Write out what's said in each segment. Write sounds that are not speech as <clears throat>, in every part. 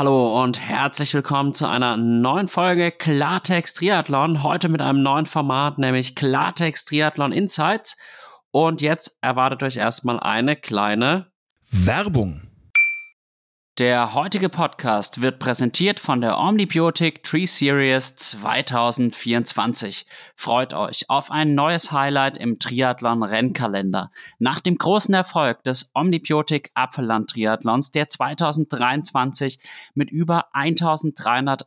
Hallo und herzlich willkommen zu einer neuen Folge Klartext Triathlon. Heute mit einem neuen Format, nämlich Klartext Triathlon Insights. Und jetzt erwartet euch erstmal eine kleine Werbung. Der heutige Podcast wird präsentiert von der Omnibiotic Tree Series 2024. Freut euch auf ein neues Highlight im Triathlon Rennkalender. Nach dem großen Erfolg des Omnibiotic Apfelland Triathlons, der 2023 mit über 1300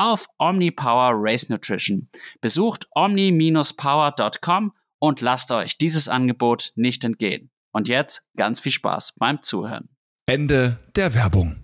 auf OmniPower Race Nutrition. Besucht omni-power.com und lasst euch dieses Angebot nicht entgehen. Und jetzt ganz viel Spaß beim Zuhören. Ende der Werbung.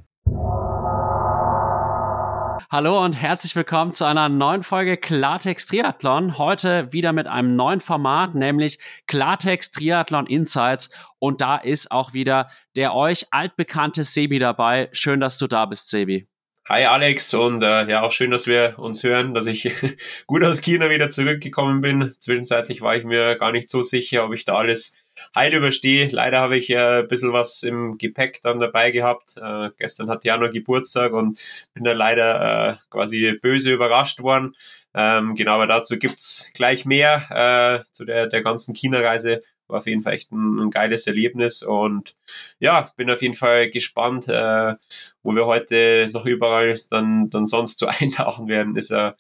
Hallo und herzlich willkommen zu einer neuen Folge Klartext Triathlon. Heute wieder mit einem neuen Format, nämlich Klartext Triathlon Insights. Und da ist auch wieder der euch altbekannte Sebi dabei. Schön, dass du da bist, Sebi. Hi Alex und äh, ja auch schön, dass wir uns hören, dass ich <laughs> gut aus China wieder zurückgekommen bin. Zwischenzeitlich war ich mir gar nicht so sicher, ob ich da alles heil überstehe. Leider habe ich äh, ein bisschen was im Gepäck dann dabei gehabt. Äh, gestern hat Jano Geburtstag und bin da leider äh, quasi böse überrascht worden. Ähm, genau, aber dazu gibt's gleich mehr äh, zu der, der ganzen China-Reise war auf jeden Fall echt ein, ein, geiles Erlebnis und ja, bin auf jeden Fall gespannt, äh, wo wir heute noch überall dann, dann sonst so <laughs> eintauchen werden. Ist ja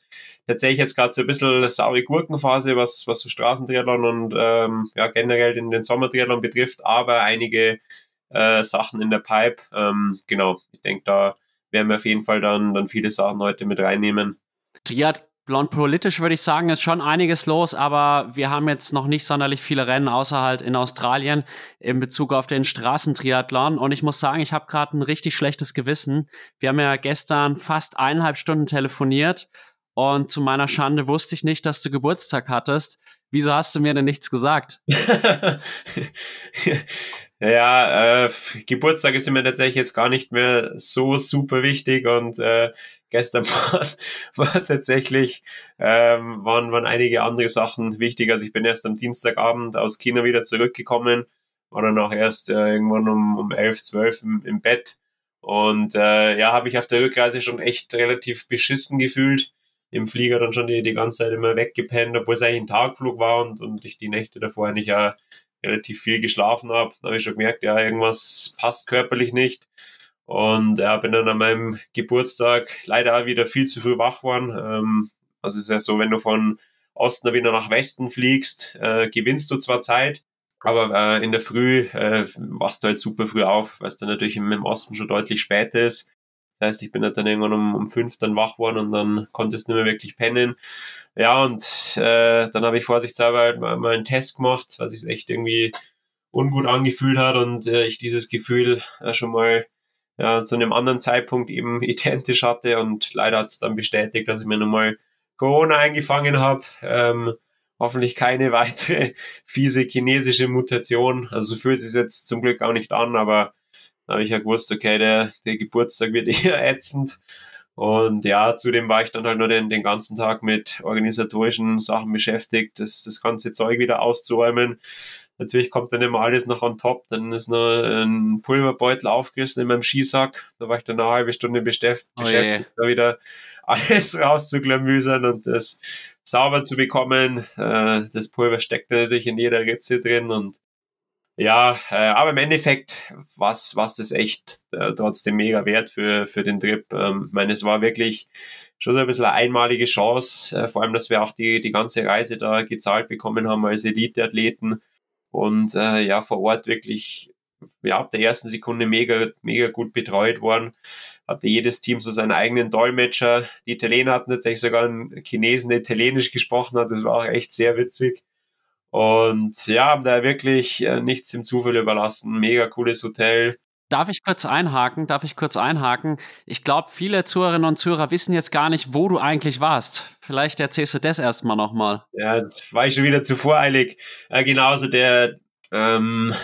tatsächlich jetzt gerade so ein bisschen saure Gurkenphase, was, was so Straßentriathlon und ähm, ja, generell den, den Sommertriathlon betrifft, aber einige äh, Sachen in der Pipe. Ähm, genau, ich denke, da werden wir auf jeden Fall dann, dann viele Sachen heute mit reinnehmen. Triad Blond politisch würde ich sagen, ist schon einiges los, aber wir haben jetzt noch nicht sonderlich viele Rennen, außer halt in Australien in Bezug auf den Straßentriathlon. Und ich muss sagen, ich habe gerade ein richtig schlechtes Gewissen. Wir haben ja gestern fast eineinhalb Stunden telefoniert und zu meiner Schande wusste ich nicht, dass du Geburtstag hattest. Wieso hast du mir denn nichts gesagt? <laughs> ja, äh, Geburtstag ist mir tatsächlich jetzt gar nicht mehr so super wichtig und äh, gestern <laughs> war, war tatsächlich, ähm, waren, waren einige andere Sachen wichtig. Also ich bin erst am Dienstagabend aus China wieder zurückgekommen, war dann auch erst äh, irgendwann um, um 11, 12 im, im Bett. Und äh, ja, habe ich auf der Rückreise schon echt relativ beschissen gefühlt. Im Flieger dann schon die, die ganze Zeit immer weggepennt, obwohl es eigentlich ein Tagflug war und, und ich die Nächte davor nicht ja relativ viel geschlafen habe. Da habe ich schon gemerkt, ja, irgendwas passt körperlich nicht. Und ja, bin dann an meinem Geburtstag leider auch wieder viel zu früh wach geworden. Ähm, also es ist ja so, wenn du von Osten wieder nach Westen fliegst, äh, gewinnst du zwar Zeit, aber äh, in der Früh äh, wachst du halt super früh auf, weil es dann natürlich im, im, Osten schon deutlich später ist. Das heißt, ich bin halt dann irgendwann um, um fünf dann wach geworden und dann konntest du nicht mehr wirklich pennen. Ja, und äh, dann habe ich vorsichtshalber halt mal, mal einen Test gemacht, was sich echt irgendwie ungut angefühlt hat und äh, ich dieses Gefühl äh, schon mal ja, zu einem anderen Zeitpunkt eben <laughs> identisch hatte und leider hat es dann bestätigt, dass ich mir nochmal Corona eingefangen habe. Ähm, hoffentlich keine <laughs> weitere fiese chinesische Mutation. Also so fühlt es sich jetzt zum Glück auch nicht an, aber da habe ich ja gewusst, okay, der, der Geburtstag wird <laughs> eher ätzend. Und ja, zudem war ich dann halt nur den, den ganzen Tag mit organisatorischen Sachen beschäftigt, das, das ganze Zeug wieder auszuräumen. Natürlich kommt dann immer alles noch on top. Dann ist noch ein Pulverbeutel aufgerissen in meinem Skisack. Da war ich dann eine halbe Stunde beschäftigt, oh beschäftigt da wieder <laughs> alles rauszuklamüsern und das sauber zu bekommen. Äh, das Pulver steckt natürlich in jeder Ritze drin und ja, äh, aber im Endeffekt was was das echt äh, trotzdem mega wert für, für den Trip. Ähm, ich meine, es war wirklich schon so ein bisschen eine einmalige Chance, äh, vor allem, dass wir auch die, die ganze Reise da gezahlt bekommen haben als Elite-Athleten und äh, ja, vor Ort wirklich ja, ab der ersten Sekunde mega, mega gut betreut worden. Hatte jedes Team so seinen eigenen Dolmetscher. Die Italiener hatten tatsächlich sogar einen Chinesen, der Italienisch gesprochen hat. Das war auch echt sehr witzig. Und ja, haben da wirklich äh, nichts im Zufall überlassen. Mega cooles Hotel. Darf ich kurz einhaken? Darf ich kurz einhaken? Ich glaube, viele Zuhörerinnen und Zuhörer wissen jetzt gar nicht, wo du eigentlich warst. Vielleicht erzählst du das erstmal nochmal. Ja, das war ich schon wieder zu voreilig. Äh, genauso der, ähm,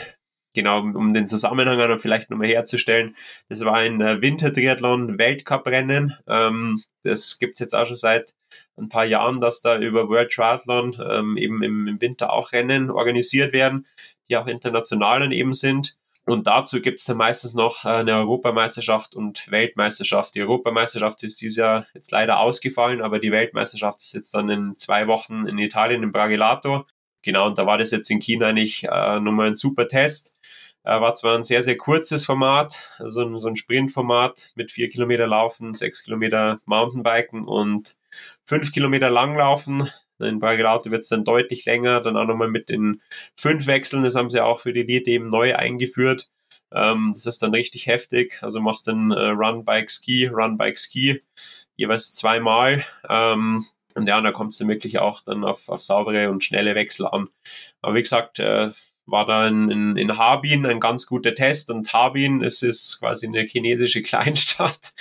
genau, um den Zusammenhang vielleicht nochmal herzustellen. Das war ein äh, Wintertriathlon-Weltcup-Rennen. Ähm, das gibt's jetzt auch schon seit ein paar Jahren, dass da über World Triathlon ähm, eben im, im, Winter auch Rennen organisiert werden, die auch international dann eben sind. Und dazu gibt's dann meistens noch äh, eine Europameisterschaft und Weltmeisterschaft. Die Europameisterschaft ist dieses Jahr jetzt leider ausgefallen, aber die Weltmeisterschaft ist jetzt dann in zwei Wochen in Italien, in Bragelato. Genau, und da war das jetzt in China eigentlich äh, nochmal ein super Test. Äh, war zwar ein sehr, sehr kurzes Format, also so ein Sprintformat mit vier Kilometer Laufen, sechs Kilometer Mountainbiken und fünf Kilometer Langlaufen. In Bragelato wird es dann deutlich länger, dann auch nochmal mit den fünf Wechseln, das haben sie auch für die Elite eben neu eingeführt. Ähm, das ist dann richtig heftig. Also machst dann äh, Run, Bike, Ski, Run, Bike, Ski, jeweils zweimal. Ähm, und ja, da kommt es dann wirklich auch dann auf, auf saubere und schnelle Wechsel an. Aber wie gesagt, äh, war da in, in, in Harbin ein ganz guter Test und Harbin, es ist quasi eine chinesische <laughs> Kleinstadt.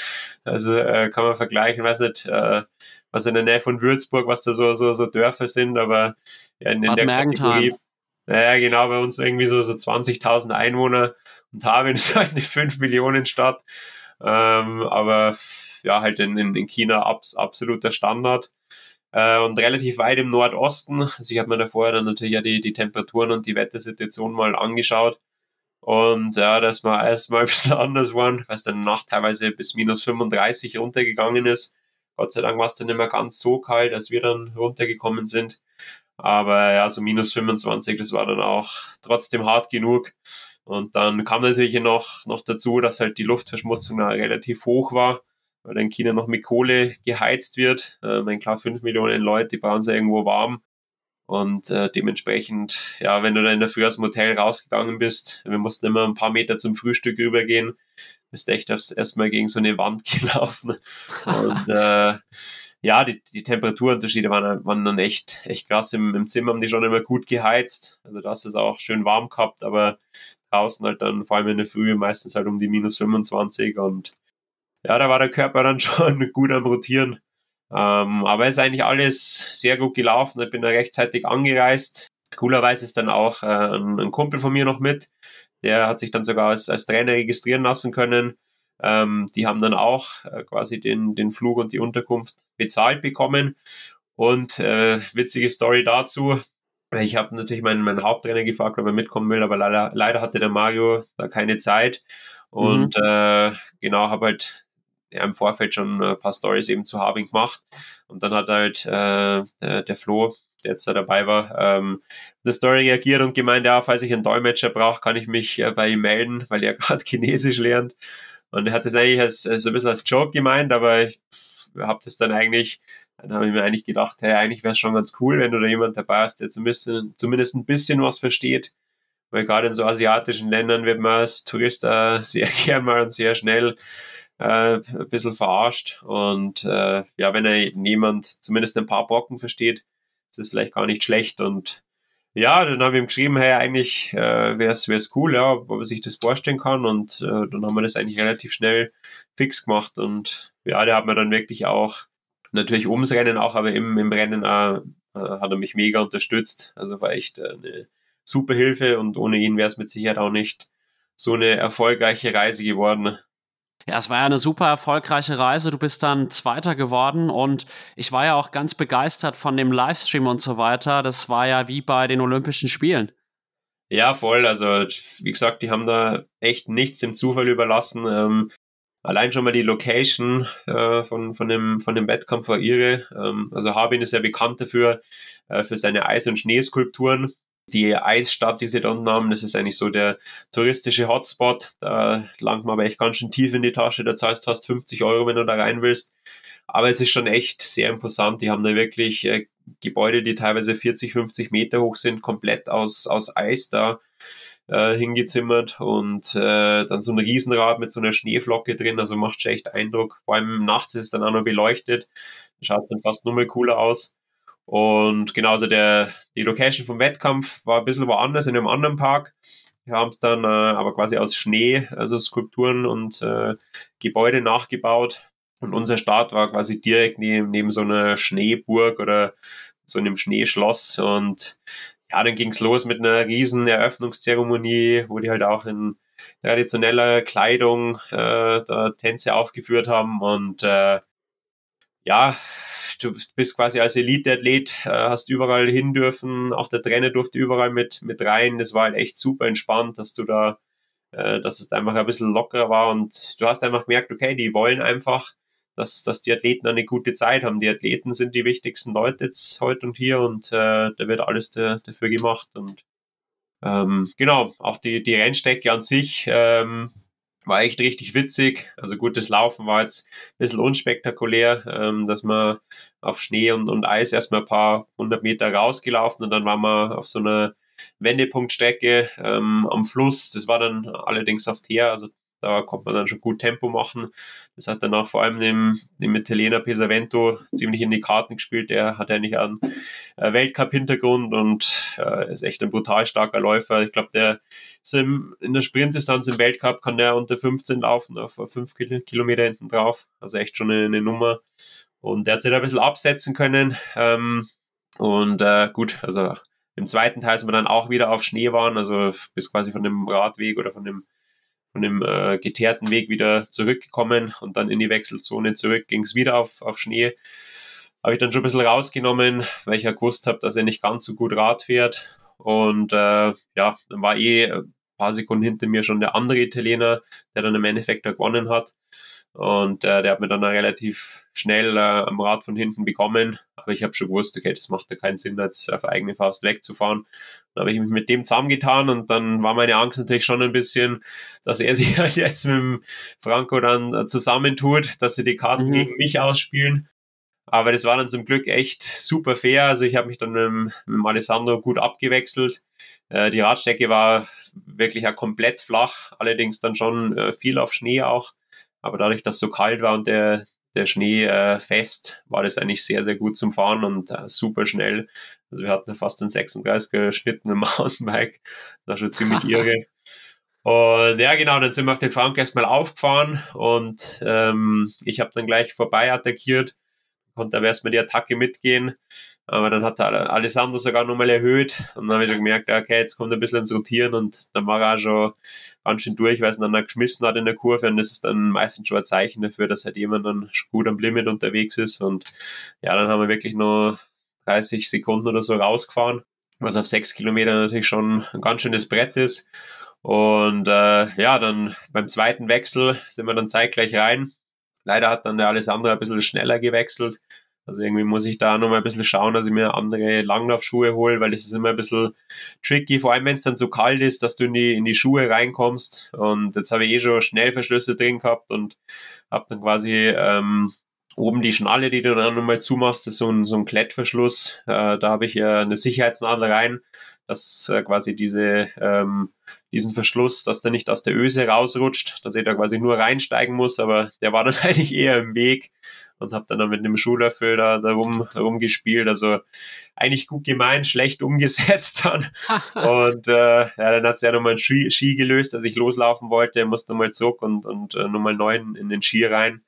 Also äh, kann man vergleichen, weiß nicht, äh, was in der Nähe von Würzburg, was da so, so, so Dörfer sind, aber ja, in, in der Kategorie, naja, genau, bei uns irgendwie so, so 20.000 Einwohner und Harbin <laughs> ist halt eine 5 Millionen Stadt. Ähm, aber ja, halt in, in, in China abs, absoluter Standard äh, und relativ weit im Nordosten. Also ich habe mir da vorher dann natürlich ja die, die Temperaturen und die Wettersituation mal angeschaut. Und ja, das war erstmal ein bisschen <laughs> anders geworden, weil es dann Nacht teilweise bis minus 35 runtergegangen ist. Gott sei Dank war es dann nicht mehr ganz so kalt, als wir dann runtergekommen sind. Aber ja, so minus 25, das war dann auch trotzdem hart genug. Und dann kam natürlich noch, noch dazu, dass halt die Luftverschmutzung relativ hoch war weil in China noch mit Kohle geheizt wird. Äh, mein klar, fünf Millionen Leute, die brauchen sie irgendwo warm. Und äh, dementsprechend, ja, wenn du dann in der Früh aus dem Hotel rausgegangen bist, wir mussten immer ein paar Meter zum Frühstück rübergehen, bist echt erstmal gegen so eine Wand <laughs> gelaufen. Und <laughs> äh, ja, die, die Temperaturunterschiede waren, waren dann echt, echt krass. Im, Im Zimmer haben die schon immer gut geheizt. Also da hast du es auch schön warm gehabt, aber draußen halt dann vor allem in der Früh meistens halt um die minus 25 und ja, da war der Körper dann <laughs> schon gut am Rotieren. Ähm, aber es ist eigentlich alles sehr gut gelaufen. Ich bin da rechtzeitig angereist. Coolerweise ist dann auch äh, ein, ein, Kumpel von mir noch mit. Der hat sich dann sogar als, als Trainer registrieren lassen können. Ähm, die haben dann auch äh, quasi den, den Flug und die Unterkunft bezahlt bekommen. Und äh, witzige Story dazu. Ich habe natürlich meinen, meinen Haupttrainer gefragt, ob er mitkommen will, aber leider, leider hatte der Mario da keine Zeit. Und mhm. äh, genau, habe halt ja, im Vorfeld schon ein paar Stories eben zu Harbing gemacht. Und dann hat halt äh, der, der Flo, der jetzt da dabei war, ähm, der Story reagiert und gemeint, ja, falls ich einen Dolmetscher brauche, kann ich mich äh, bei ihm melden, <laughs> weil er gerade Chinesisch lernt. Und er hat das eigentlich als, als ein bisschen als Joke gemeint, aber ich habe das dann eigentlich, dann habe ich mir eigentlich gedacht, hey, eigentlich wäre es schon ganz cool, wenn du da jemand dabei hast, der zumindest, zumindest ein bisschen was versteht. Weil gerade in so asiatischen Ländern wird man als Tourist äh, <laughs> sehr gern mal und sehr schnell äh, ein bisschen verarscht. Und äh, ja, wenn er jemand zumindest ein paar Brocken versteht, ist das vielleicht gar nicht schlecht. Und ja, dann habe ich ihm geschrieben, hey, eigentlich äh, wäre es cool, ja, ob er sich das vorstellen kann. Und äh, dann haben wir das eigentlich relativ schnell fix gemacht. Und ja, der hat mir dann wirklich auch, natürlich ums Rennen auch, aber im, im Rennen auch, äh, hat er mich mega unterstützt. Also war echt äh, eine super Hilfe und ohne ihn wäre es mit Sicherheit auch nicht so eine erfolgreiche Reise geworden. Ja, es war ja eine super erfolgreiche Reise. Du bist dann Zweiter geworden und ich war ja auch ganz begeistert von dem Livestream und so weiter. Das war ja wie bei den Olympischen Spielen. Ja, voll. Also, wie gesagt, die haben da echt nichts dem Zufall überlassen. Ähm, allein schon mal die Location äh, von, von, dem, von dem Wettkampf war irre. Ähm, also Harbin ist ja bekannt dafür, äh, für seine Eis- und Schneeskulpturen die Eisstadt, die sie da unten haben, das ist eigentlich so der touristische Hotspot. Da langt man aber echt ganz schön tief in die Tasche. Da zahlst du fast 50 Euro, wenn du da rein willst. Aber es ist schon echt sehr imposant. Die haben da wirklich äh, Gebäude, die teilweise 40, 50 Meter hoch sind, komplett aus, aus Eis da äh, hingezimmert und äh, dann so ein Riesenrad mit so einer Schneeflocke drin. Also macht schon echt Eindruck. Vor allem nachts ist es dann auch noch beleuchtet. Schaut dann fast nur mal cooler aus. Und genauso der, die Location vom Wettkampf war ein bisschen woanders, in einem anderen Park. Wir haben es dann äh, aber quasi aus Schnee, also Skulpturen und äh, Gebäude nachgebaut. Und unser Start war quasi direkt neben, neben so einer Schneeburg oder so einem Schneeschloss. Und ja, dann ging es los mit einer riesen Eröffnungszeremonie, wo die halt auch in traditioneller Kleidung äh, da Tänze aufgeführt haben. Und äh, ja, du bist quasi als Elite-Athlet, äh, hast überall hin dürfen, auch der Trainer durfte überall mit, mit rein. Das war halt echt super entspannt, dass du da, äh, dass es einfach ein bisschen lockerer war und du hast einfach gemerkt, okay, die wollen einfach, dass, dass die Athleten eine gute Zeit haben. Die Athleten sind die wichtigsten Leute jetzt heute und hier und äh, da wird alles da, dafür gemacht und ähm, genau, auch die, die Rennstrecke an sich ähm, war echt richtig witzig. Also gutes Laufen war jetzt ein bisschen unspektakulär, ähm, dass man auf Schnee und, und Eis erstmal ein paar hundert Meter rausgelaufen und dann waren wir auf so einer Wendepunktstrecke ähm, am Fluss. Das war dann allerdings auf Teer, also da konnte man dann schon gut Tempo machen. Das hat dann auch vor allem dem, dem Italiener Pesavento ziemlich in die Karten gespielt. Der hat eigentlich einen äh, Weltcup-Hintergrund und äh, ist echt ein brutal starker Läufer. Ich glaube, der ist im, in der Sprintdistanz im Weltcup kann der unter 15 laufen, auf 5 Kilometer hinten drauf. Also echt schon eine, eine Nummer. Und der hat sich da ein bisschen absetzen können. Ähm, und äh, gut, also im zweiten Teil sind wir dann auch wieder auf Schnee waren, also bis quasi von dem Radweg oder von dem von dem äh, geteerten Weg wieder zurückgekommen und dann in die Wechselzone zurück ging es wieder auf, auf Schnee. Habe ich dann schon ein bisschen rausgenommen, weil ich ja gewusst habe, dass er nicht ganz so gut Rad fährt. Und äh, ja, dann war eh ein paar Sekunden hinter mir schon der andere Italiener, der dann im Endeffekt da gewonnen hat. Und äh, der hat mir dann relativ schnell äh, am Rad von hinten bekommen. Aber ich habe schon gewusst, okay, das macht ja keinen Sinn, jetzt auf eigene Faust wegzufahren. Dann habe ich mich mit dem zusammengetan und dann war meine Angst natürlich schon ein bisschen, dass er <laughs> sich halt jetzt mit dem Franco dann äh, zusammentut, dass sie die Karten mhm. gegen mich ausspielen. Aber das war dann zum Glück echt super fair. Also ich habe mich dann mit, mit dem Alessandro gut abgewechselt. Äh, die Radstrecke war wirklich ja komplett flach, allerdings dann schon äh, viel auf Schnee auch. Aber dadurch, dass es so kalt war und der, der Schnee äh, fest, war das eigentlich sehr, sehr gut zum Fahren und äh, super schnell. Also wir hatten fast einen 36er Schnitt mit dem Mountainbike. Das war schon ziemlich <laughs> irre. Und ja, genau, dann sind wir auf den Frank erstmal aufgefahren und ähm, ich habe dann gleich vorbei attackiert, konnte aber erstmal die Attacke mitgehen. Aber dann hat der Alessandro sogar nochmal erhöht. Und dann habe ich schon gemerkt, okay, jetzt kommt ein bisschen ins Rotieren und dann war er auch schon ganz schön durch, weil es dann geschmissen hat in der Kurve. Und das ist dann meistens schon ein Zeichen dafür, dass halt jemand dann gut am Limit unterwegs ist. Und ja, dann haben wir wirklich nur 30 Sekunden oder so rausgefahren, was auf sechs Kilometer natürlich schon ein ganz schönes Brett ist. Und äh, ja, dann beim zweiten Wechsel sind wir dann zeitgleich rein. Leider hat dann der Alessandro ein bisschen schneller gewechselt, also irgendwie muss ich da nochmal ein bisschen schauen, dass ich mir andere Langlaufschuhe hole, weil das ist immer ein bisschen tricky, vor allem wenn es dann so kalt ist, dass du in die, in die Schuhe reinkommst. Und jetzt habe ich eh schon Schnellverschlüsse drin gehabt und habe dann quasi ähm, oben die Schnalle, die du dann nochmal zumachst, ist so ein, so ein Klettverschluss. Äh, da habe ich äh, eine Sicherheitsnadel rein, dass äh, quasi diese, ähm, diesen Verschluss, dass der nicht aus der Öse rausrutscht, dass ich da quasi nur reinsteigen muss, aber der war dann <laughs> eigentlich eher im Weg und habe dann mit einem Schuhlöffel da, da rum, rumgespielt. Also eigentlich gut gemeint, schlecht <laughs> umgesetzt dann. und äh, ja, dann hat es ja nochmal ein Ski, Ski gelöst, als ich loslaufen wollte, musste nochmal zurück und, und äh, nochmal neu in den Ski rein.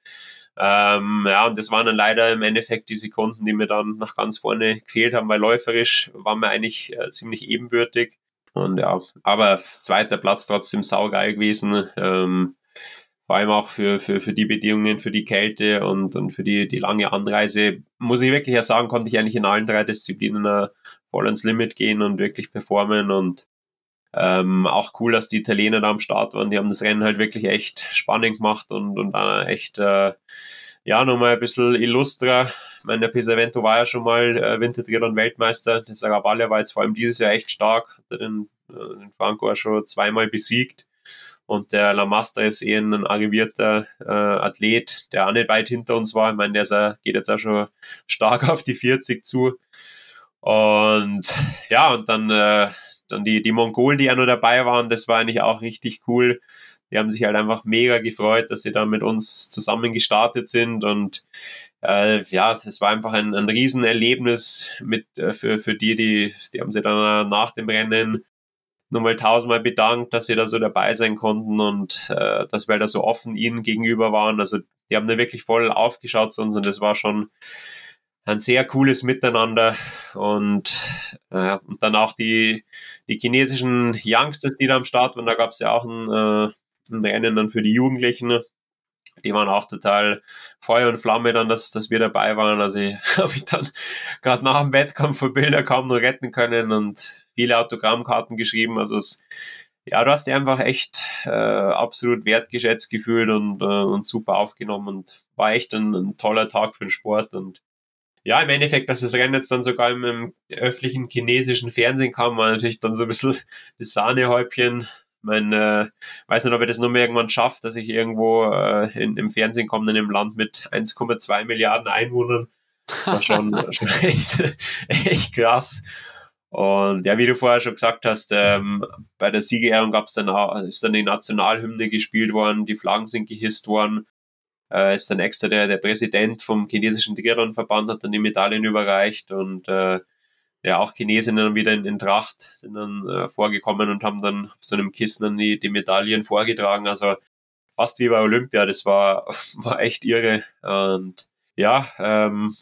Ähm, ja, und das waren dann leider im Endeffekt die Sekunden, die mir dann nach ganz vorne gefehlt haben, weil läuferisch waren wir eigentlich äh, ziemlich ebenbürtig. Und ja, aber zweiter Platz trotzdem saugeil gewesen. Ähm, vor allem auch für, für, für die Bedingungen, für die Kälte und, und für die, die lange Anreise, muss ich wirklich ja sagen, konnte ich eigentlich in allen drei Disziplinen uh, voll ans Limit gehen und wirklich performen und ähm, auch cool, dass die Italiener da am Start waren. Die haben das Rennen halt wirklich echt spannend gemacht und, und dann echt, äh, ja, nochmal ein bisschen illustrer. Ich meine, der Pesavento war ja schon mal äh, Wintertriathlon-Weltmeister. Der Saravalle war jetzt vor allem dieses Jahr echt stark. Hat den, äh, den Franco auch schon zweimal besiegt. Und der Lamasta ist eher ein arrivierter äh, Athlet, der auch nicht weit hinter uns war. Ich meine, der ist, geht jetzt auch schon stark <laughs> auf die 40 zu. Und ja, und dann äh, dann die, die Mongolen, die ja nur dabei waren, das war eigentlich auch richtig cool. Die haben sich halt einfach mega gefreut, dass sie da mit uns zusammen gestartet sind und äh, ja, das war einfach ein, ein Riesenerlebnis mit, äh, für, für die, die, die haben sich dann nach dem Rennen nochmal tausendmal bedankt, dass sie da so dabei sein konnten und äh, dass wir da so offen ihnen gegenüber waren. Also die haben da wirklich voll aufgeschaut zu uns und das war schon ein sehr cooles Miteinander und, äh, und dann auch die, die chinesischen Youngsters, die da am Start waren, da gab es ja auch ein, äh, ein Rennen dann für die Jugendlichen. Die waren auch total Feuer und Flamme dann, dass, dass wir dabei waren. Also <laughs> ich habe ich dann gerade nach dem Wettkampf für Bilder kaum noch retten können und viele Autogrammkarten geschrieben. Also es, ja, du hast dich einfach echt äh, absolut wertgeschätzt gefühlt und, äh, und super aufgenommen und war echt ein, ein toller Tag für den Sport und ja, im Endeffekt, dass das Rennen jetzt dann sogar im, im öffentlichen chinesischen Fernsehen kam, war natürlich dann so ein bisschen <laughs> das Sahnehäubchen. Ich meine, äh, weiß nicht, ob ich das nur mehr irgendwann schaffe, dass ich irgendwo äh, in, im Fernsehen komme in einem Land mit 1,2 Milliarden Einwohnern. War schon, <laughs> schon echt, <laughs> echt krass. Und ja, wie du vorher schon gesagt hast, ähm, bei der Siegerehrung gab es dann auch, ist dann die Nationalhymne gespielt worden, die Flaggen sind gehisst worden äh, ist dann extra der, der Präsident vom chinesischen Triathlon-Verband hat dann die Medaillen überreicht und äh, ja, auch Chinesinnen wieder in, in Tracht sind dann äh, vorgekommen und haben dann auf so einem Kissen dann die, die Medaillen vorgetragen. Also fast wie bei Olympia, das war, <laughs> war echt irre. Und ja, ähm,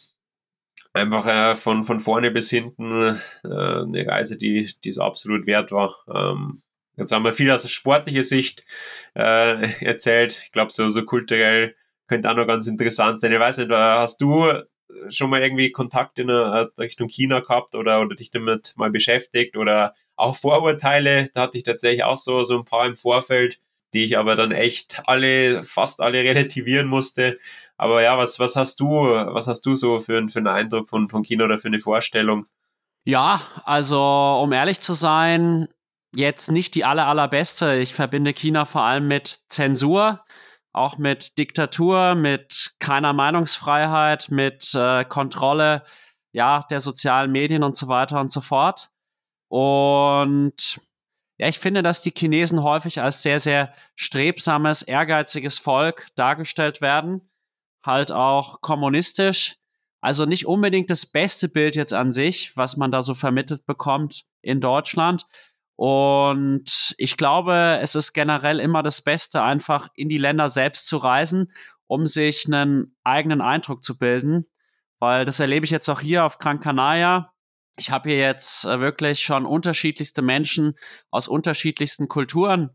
einfach äh, von, von vorne bis hinten äh, eine Reise, die, die es absolut wert war. Ähm, jetzt haben wir viel aus sportlicher Sicht äh, erzählt. Ich glaube, so, so kulturell könnte auch noch ganz interessant sein. Ich weiß nicht, hast du schon mal irgendwie Kontakt in Richtung China gehabt oder, oder dich damit mal beschäftigt oder auch Vorurteile? Da hatte ich tatsächlich auch so, so ein paar im Vorfeld, die ich aber dann echt alle, fast alle relativieren musste. Aber ja, was, was hast du, was hast du so für, für einen Eindruck von, von China oder für eine Vorstellung? Ja, also um ehrlich zu sein, jetzt nicht die aller, allerbeste. Ich verbinde China vor allem mit Zensur auch mit Diktatur, mit keiner Meinungsfreiheit, mit äh, Kontrolle ja, der sozialen Medien und so weiter und so fort. Und ja, ich finde, dass die Chinesen häufig als sehr, sehr strebsames, ehrgeiziges Volk dargestellt werden. Halt auch kommunistisch. Also nicht unbedingt das beste Bild jetzt an sich, was man da so vermittelt bekommt in Deutschland. Und ich glaube, es ist generell immer das Beste, einfach in die Länder selbst zu reisen, um sich einen eigenen Eindruck zu bilden. Weil das erlebe ich jetzt auch hier auf Gran Canaria. Ich habe hier jetzt äh, wirklich schon unterschiedlichste Menschen aus unterschiedlichsten Kulturen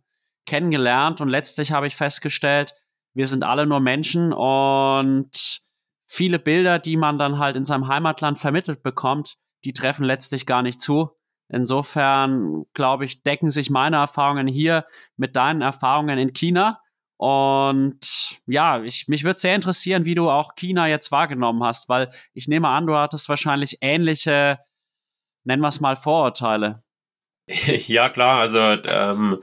kennengelernt und letztlich habe ich festgestellt, wir sind alle nur Menschen und viele Bilder, die man dann halt in seinem Heimatland vermittelt bekommt, die treffen letztlich gar nicht zu. Insofern, glaube ich, decken sich meine Erfahrungen hier mit deinen Erfahrungen in China. Und ja, ich, mich würde sehr interessieren, wie du auch China jetzt wahrgenommen hast, weil ich nehme an, du hattest wahrscheinlich ähnliche, nennen wir es mal, Vorurteile. <laughs> Ja, klar, also ähm,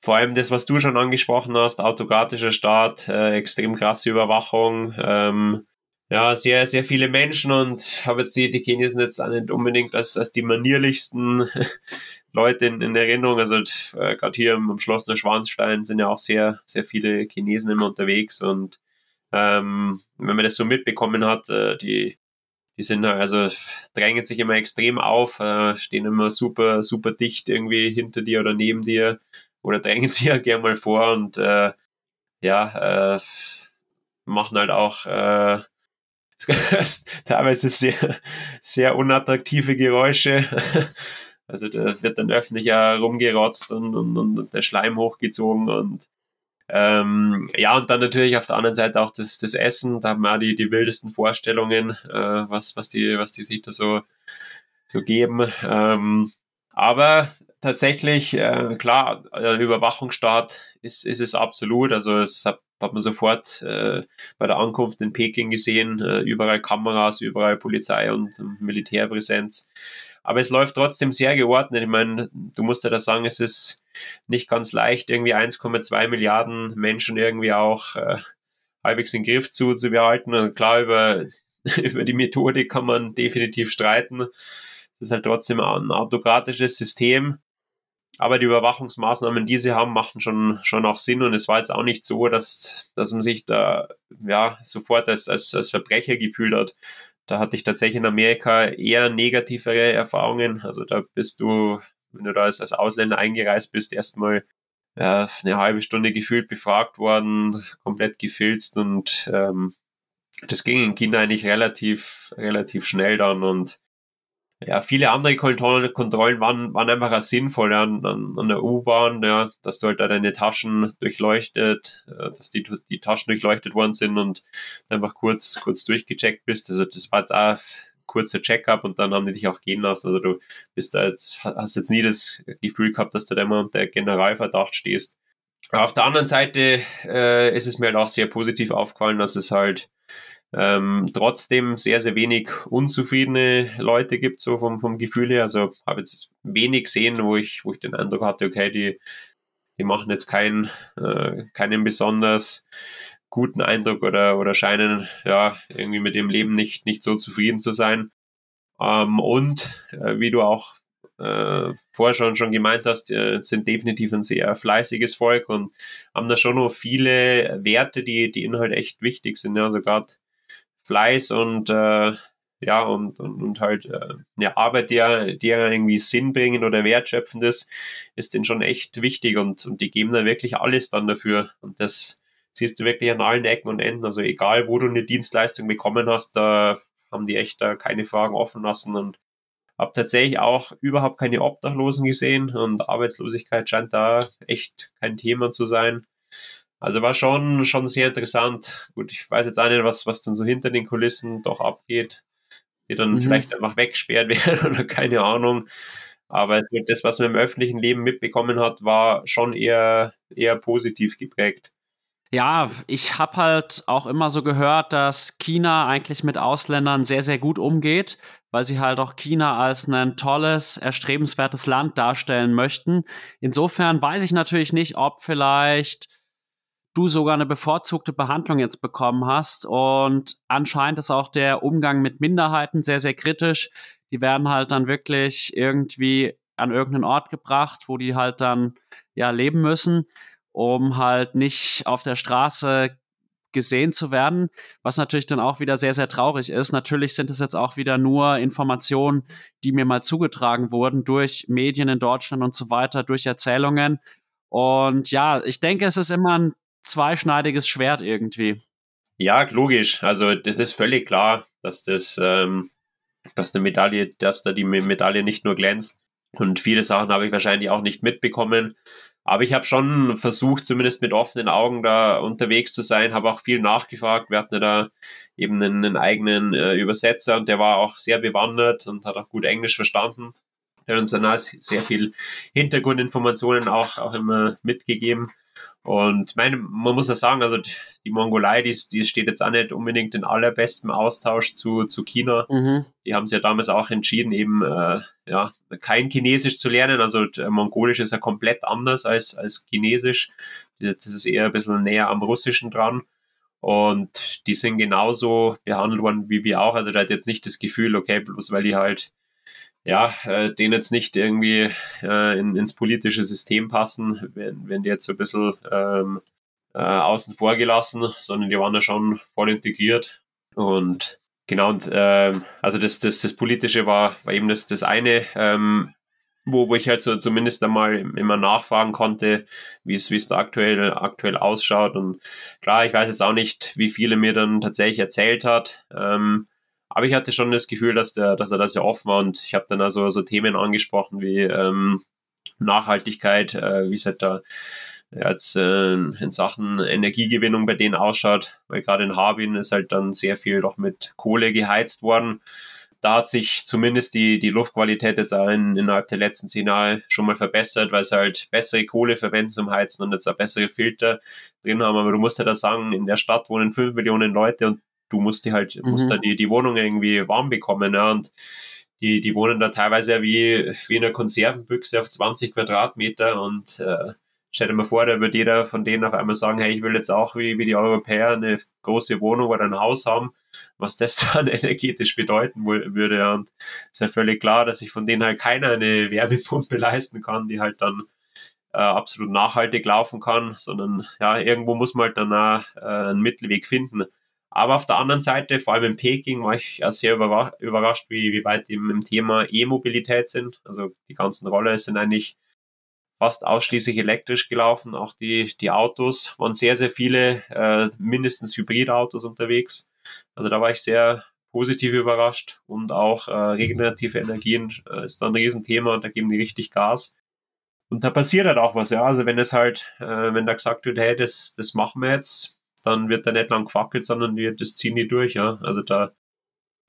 vor allem das, was du schon angesprochen hast, autokratischer Staat, äh, extrem krasse Überwachung, ähm, ja, sehr, sehr viele Menschen und habe jetzt die, die Chinesen jetzt auch nicht unbedingt als, als die manierlichsten <laughs> Leute in, in Erinnerung. Also äh, gerade hier am, am Schloss Schwanstein sind ja auch sehr, sehr viele Chinesen immer unterwegs und ähm, wenn man das so mitbekommen hat, äh, die, die sind also drängen sich immer extrem auf, äh, stehen immer super, super dicht irgendwie hinter dir oder neben dir oder drängen <laughs> sich ja gerne mal vor und äh, ja, äh, machen halt auch äh, <laughs> teilweise sehr, sehr unattraktive Geräusche. <laughs> Also da wird dann öffentlich ja rumgerotzt und, und, und der Schleim hochgezogen und Ähm, ja, und dann natürlich auf der anderen Seite auch das, das Essen. Da haben wir auch die, die wildesten Vorstellungen, äh, was, was, die, was die sich da so, so geben. Ähm, aber tatsächlich, äh, klar, Überwachungsstaat ist, ist es absolut. Also es hat, hat man sofort äh, bei der Ankunft in Peking gesehen, äh, überall Kameras, überall Polizei und Militärpräsenz. Aber es läuft trotzdem sehr geordnet. Ich meine, du musst ja da sagen, es ist nicht ganz leicht, irgendwie 1,2 Milliarden Menschen irgendwie auch äh, halbwegs in den Griff zu, zu behalten. Und klar, über, <laughs> über die Methode kann man definitiv streiten. Es ist halt trotzdem ein autokratisches System. Aber die Überwachungsmaßnahmen, die sie haben, machen schon, schon auch Sinn. Und es war jetzt auch nicht so, dass, dass man sich da ja, sofort als, als, als Verbrecher gefühlt hat. Da hatte ich tatsächlich in Amerika eher negativere Erfahrungen. Also da bist du, wenn du da als, als Ausländer eingereist bist, erstmal ja, eine halbe Stunde gefühlt befragt worden, komplett gefilzt und ähm, das ging in China eigentlich relativ, relativ schnell dann und ja, viele andere Kontrollen, waren, waren einfach auch sinnvoll an, an, an der U-Bahn, ja, dass du halt da deine Taschen durchleuchtet, äh, dass die, die Taschen durchleuchtet worden sind und einfach kurz, kurz durchgecheckt bist. Also das war jetzt auch kurzer Check-up und dann haben die dich auch gehen lassen. Also du bist da jetzt, hast jetzt nie das Gefühl gehabt, dass du da immer unter Generalverdacht stehst. Auf der anderen Seite äh, ist es mir halt auch sehr positiv aufgefallen, dass es halt ähm, trotzdem sehr, sehr wenig unzufriedene Leute gibt, so vom, vom Gefühl her. Also habe jetzt wenig gesehen, wo ich, wo ich den Eindruck hatte, okay, die, die machen jetzt keinen, äh, keinen besonders guten Eindruck oder, oder scheinen ja irgendwie mit dem Leben nicht, nicht so zufrieden zu sein. Ähm, und äh, wie du auch äh, vorher schon, schon gemeint hast, äh, sind definitiv ein sehr fleißiges Volk und haben da schon noch viele Werte, die, die ihnen halt echt wichtig sind. Ja, also gerade Fleiß und äh, ja, und, und, und halt äh, eine Arbeit, die ja, die irgendwie Sinn bringen oder wertschöpfend ist, ist denen schon echt wichtig und, und die geben da wirklich alles dann dafür. Und das siehst du wirklich an allen Ecken und Enden. Also egal, wo du eine Dienstleistung bekommen hast, da haben die echt da keine Fragen offen lassen und habe tatsächlich auch überhaupt keine Obdachlosen gesehen und Arbeitslosigkeit scheint da echt kein Thema zu sein. Also war schon, schon sehr interessant. Gut, ich weiß jetzt auch nicht, was, was dann so hinter den Kulissen doch abgeht, die dann mhm. vielleicht einfach weggesperrt <laughs> werden oder keine Ahnung. Aber das, was man im öffentlichen Leben mitbekommen hat, war schon eher, eher positiv geprägt. Ja, ich habe halt auch immer so gehört, dass China eigentlich mit Ausländern sehr, sehr gut umgeht, weil sie halt auch China als ein tolles, erstrebenswertes Land darstellen möchten. Insofern weiß ich natürlich nicht, ob vielleicht du sogar eine bevorzugte Behandlung jetzt bekommen hast. Und anscheinend ist auch der Umgang mit Minderheiten sehr, sehr kritisch. Die werden halt dann wirklich irgendwie an irgendeinen Ort gebracht, wo die halt dann ja leben müssen, um halt nicht auf der Straße gesehen zu werden, was natürlich dann auch wieder sehr, sehr traurig ist. Natürlich sind es jetzt auch wieder nur Informationen, die mir mal zugetragen wurden durch Medien in Deutschland und so weiter, durch Erzählungen. Und ja, ich denke, es ist immer ein zweischneidiges Schwert irgendwie. Ja, logisch. Also das ist völlig klar, dass das, ähm, dass der Medaille, dass da die Medaille nicht nur glänzt. Und viele Sachen habe ich wahrscheinlich auch nicht mitbekommen. Aber ich habe schon versucht, zumindest mit offenen Augen da unterwegs zu sein, habe auch viel nachgefragt. Wir hatten da eben einen, einen eigenen äh, Übersetzer und der war auch sehr bewandert und hat auch gut Englisch verstanden. Der hat uns dann sehr viel Hintergrundinformationen auch, auch immer mitgegeben. Und meine, man muss ja sagen, also die Mongolei, die, die steht jetzt auch nicht unbedingt in allerbesten Austausch zu, zu China. Mhm. Die haben sich ja damals auch entschieden, eben äh, ja, kein Chinesisch zu lernen. Also Mongolisch ist ja komplett anders als, als Chinesisch. Das ist eher ein bisschen näher am Russischen dran. Und die sind genauso behandelt worden wie wir auch. Also da hat jetzt nicht das Gefühl, okay, bloß weil die halt ja, äh, denen jetzt nicht irgendwie äh, in, ins politische System passen, wenn, wenn die jetzt so ein bisschen ähm, äh, außen vor gelassen, sondern die waren da schon voll integriert. Und genau, und äh, also das, das, das Politische war, war eben das, das eine, ähm, wo, wo ich halt so zumindest einmal immer nachfragen konnte, wie es, wie es da aktuell, aktuell ausschaut. Und klar, ich weiß jetzt auch nicht, wie viele mir dann tatsächlich erzählt hat. Ähm, aber ich hatte schon das Gefühl, dass, der, dass er da sehr offen war und ich habe dann also so Themen angesprochen wie ähm, Nachhaltigkeit, äh, wie es halt da jetzt äh, in Sachen Energiegewinnung bei denen ausschaut, weil gerade in Harbin ist halt dann sehr viel doch mit Kohle geheizt worden. Da hat sich zumindest die, die Luftqualität jetzt auch in, innerhalb der letzten zehn Jahre schon mal verbessert, weil sie halt bessere Kohle verwenden zum Heizen und jetzt auch bessere Filter drin haben. Aber du musst ja da sagen, in der Stadt wohnen fünf Millionen Leute und du musst die halt, mhm. musst da die, die Wohnung irgendwie warm bekommen. Ja, und die, die wohnen da teilweise wie, wie in einer Konservenbüchse auf 20 Quadratmeter und äh, stell dir mal vor, da wird jeder von denen auf einmal sagen, hey, ich will jetzt auch wie, wie die Europäer eine große Wohnung oder ein Haus haben, was das <laughs> dann energetisch bedeuten würde. Und ist ja völlig klar, dass sich von denen halt keiner eine Wärmepumpe <laughs> leisten kann, die halt dann äh, absolut nachhaltig laufen kann, sondern ja, irgendwo muss man halt dann auch, äh, einen Mittelweg finden. Aber auf der anderen Seite, vor allem in Peking, war ich ja sehr überrascht, wie, wie weit die im Thema E-Mobilität sind. Also die ganzen Roller sind eigentlich fast ausschließlich elektrisch gelaufen. Auch die, die Autos waren sehr, sehr viele, äh, mindestens Hybridautos unterwegs. Also da war ich sehr positiv überrascht und auch äh, regenerative Energien äh, ist da ein Riesenthema und da geben die richtig Gas. Und da passiert halt auch was, ja. Also wenn es halt, äh, wenn da gesagt wird, hey, das, das machen wir jetzt, dann wird da nicht lang gefackelt, sondern wir, das ziehen die durch, ja. Also da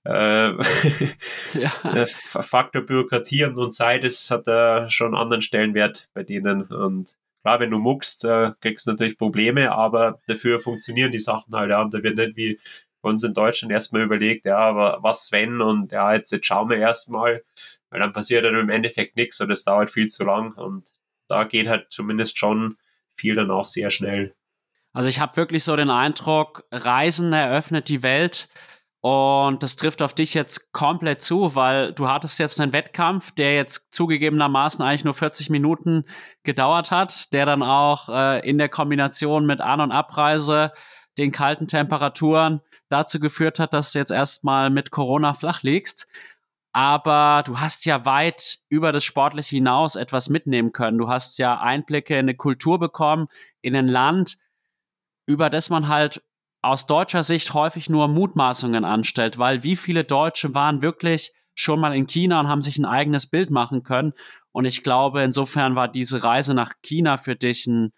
äh, <laughs> ja. <laughs> Faktor Bürokratie und Zeit, das hat da schon einen anderen Stellenwert bei denen. Und klar, wenn du muckst, äh, kriegst du natürlich Probleme, aber dafür funktionieren die Sachen halt. Ja. Und da wird nicht wie bei uns in Deutschland erstmal überlegt, ja, aber was wenn und ja, jetzt, jetzt schauen wir erstmal, weil dann passiert dann im Endeffekt nichts und es dauert viel zu lang. Und da geht halt zumindest schon viel dann auch sehr schnell. Also ich habe wirklich so den Eindruck, Reisen eröffnet die Welt und das trifft auf dich jetzt komplett zu, weil du hattest jetzt einen Wettkampf, der jetzt zugegebenermaßen eigentlich nur 40 Minuten gedauert hat, der dann auch äh, in der Kombination mit An- und Abreise, den kalten Temperaturen dazu geführt hat, dass du jetzt erstmal mit Corona flach liegst. Aber du hast ja weit über das Sportliche hinaus etwas mitnehmen können. Du hast ja Einblicke in eine Kultur bekommen, in ein Land, über das man halt aus deutscher Sicht häufig nur Mutmaßungen anstellt, weil wie viele Deutsche waren wirklich schon mal in China und haben sich ein eigenes Bild machen können. Und ich glaube, insofern war diese Reise nach China für dich ein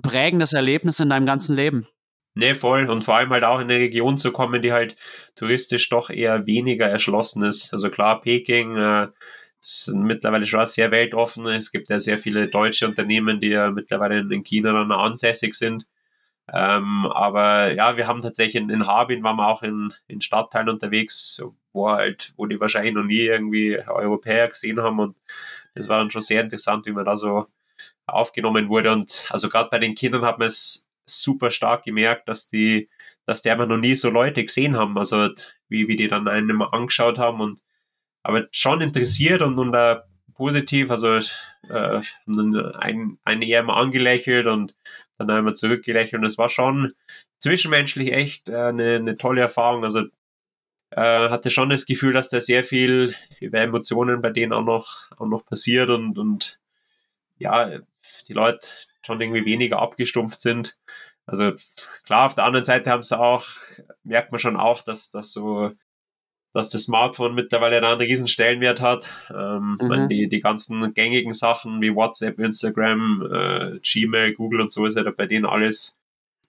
prägendes Erlebnis in deinem ganzen Leben. Nee, voll. Und vor allem halt auch in eine Region zu kommen, die halt touristisch doch eher weniger erschlossen ist. Also klar, Peking äh, ist mittlerweile schon sehr weltoffen. Es gibt ja sehr viele deutsche Unternehmen, die ja mittlerweile in China dann ansässig sind. Ähm, aber ja, wir haben tatsächlich in, in Harbin waren wir auch in, in Stadtteilen unterwegs, wo halt, wo die wahrscheinlich noch nie irgendwie Europäer gesehen haben. Und das war dann schon sehr interessant, wie man da so aufgenommen wurde. Und also gerade bei den Kindern hat man es super stark gemerkt, dass die, dass die einfach noch nie so Leute gesehen haben, also wie, wie die dann einen immer angeschaut haben und aber schon interessiert und, und uh, positiv, also äh, einen, einen eher mal angelächelt und dann einmal zurückgelächelt. Und es war schon zwischenmenschlich echt äh, eine, eine tolle Erfahrung. Also äh, hatte schon das Gefühl, dass da sehr viel über Emotionen bei denen auch noch, auch noch passiert und, und ja, die Leute schon irgendwie weniger abgestumpft sind. Also klar, auf der anderen Seite haben sie auch, merkt man schon auch, dass, dass so dass das Smartphone mittlerweile einen riesen Stellenwert hat. Ähm, mhm. die, die ganzen gängigen Sachen wie WhatsApp, Instagram, äh, Gmail, Google und so ist ja bei denen alles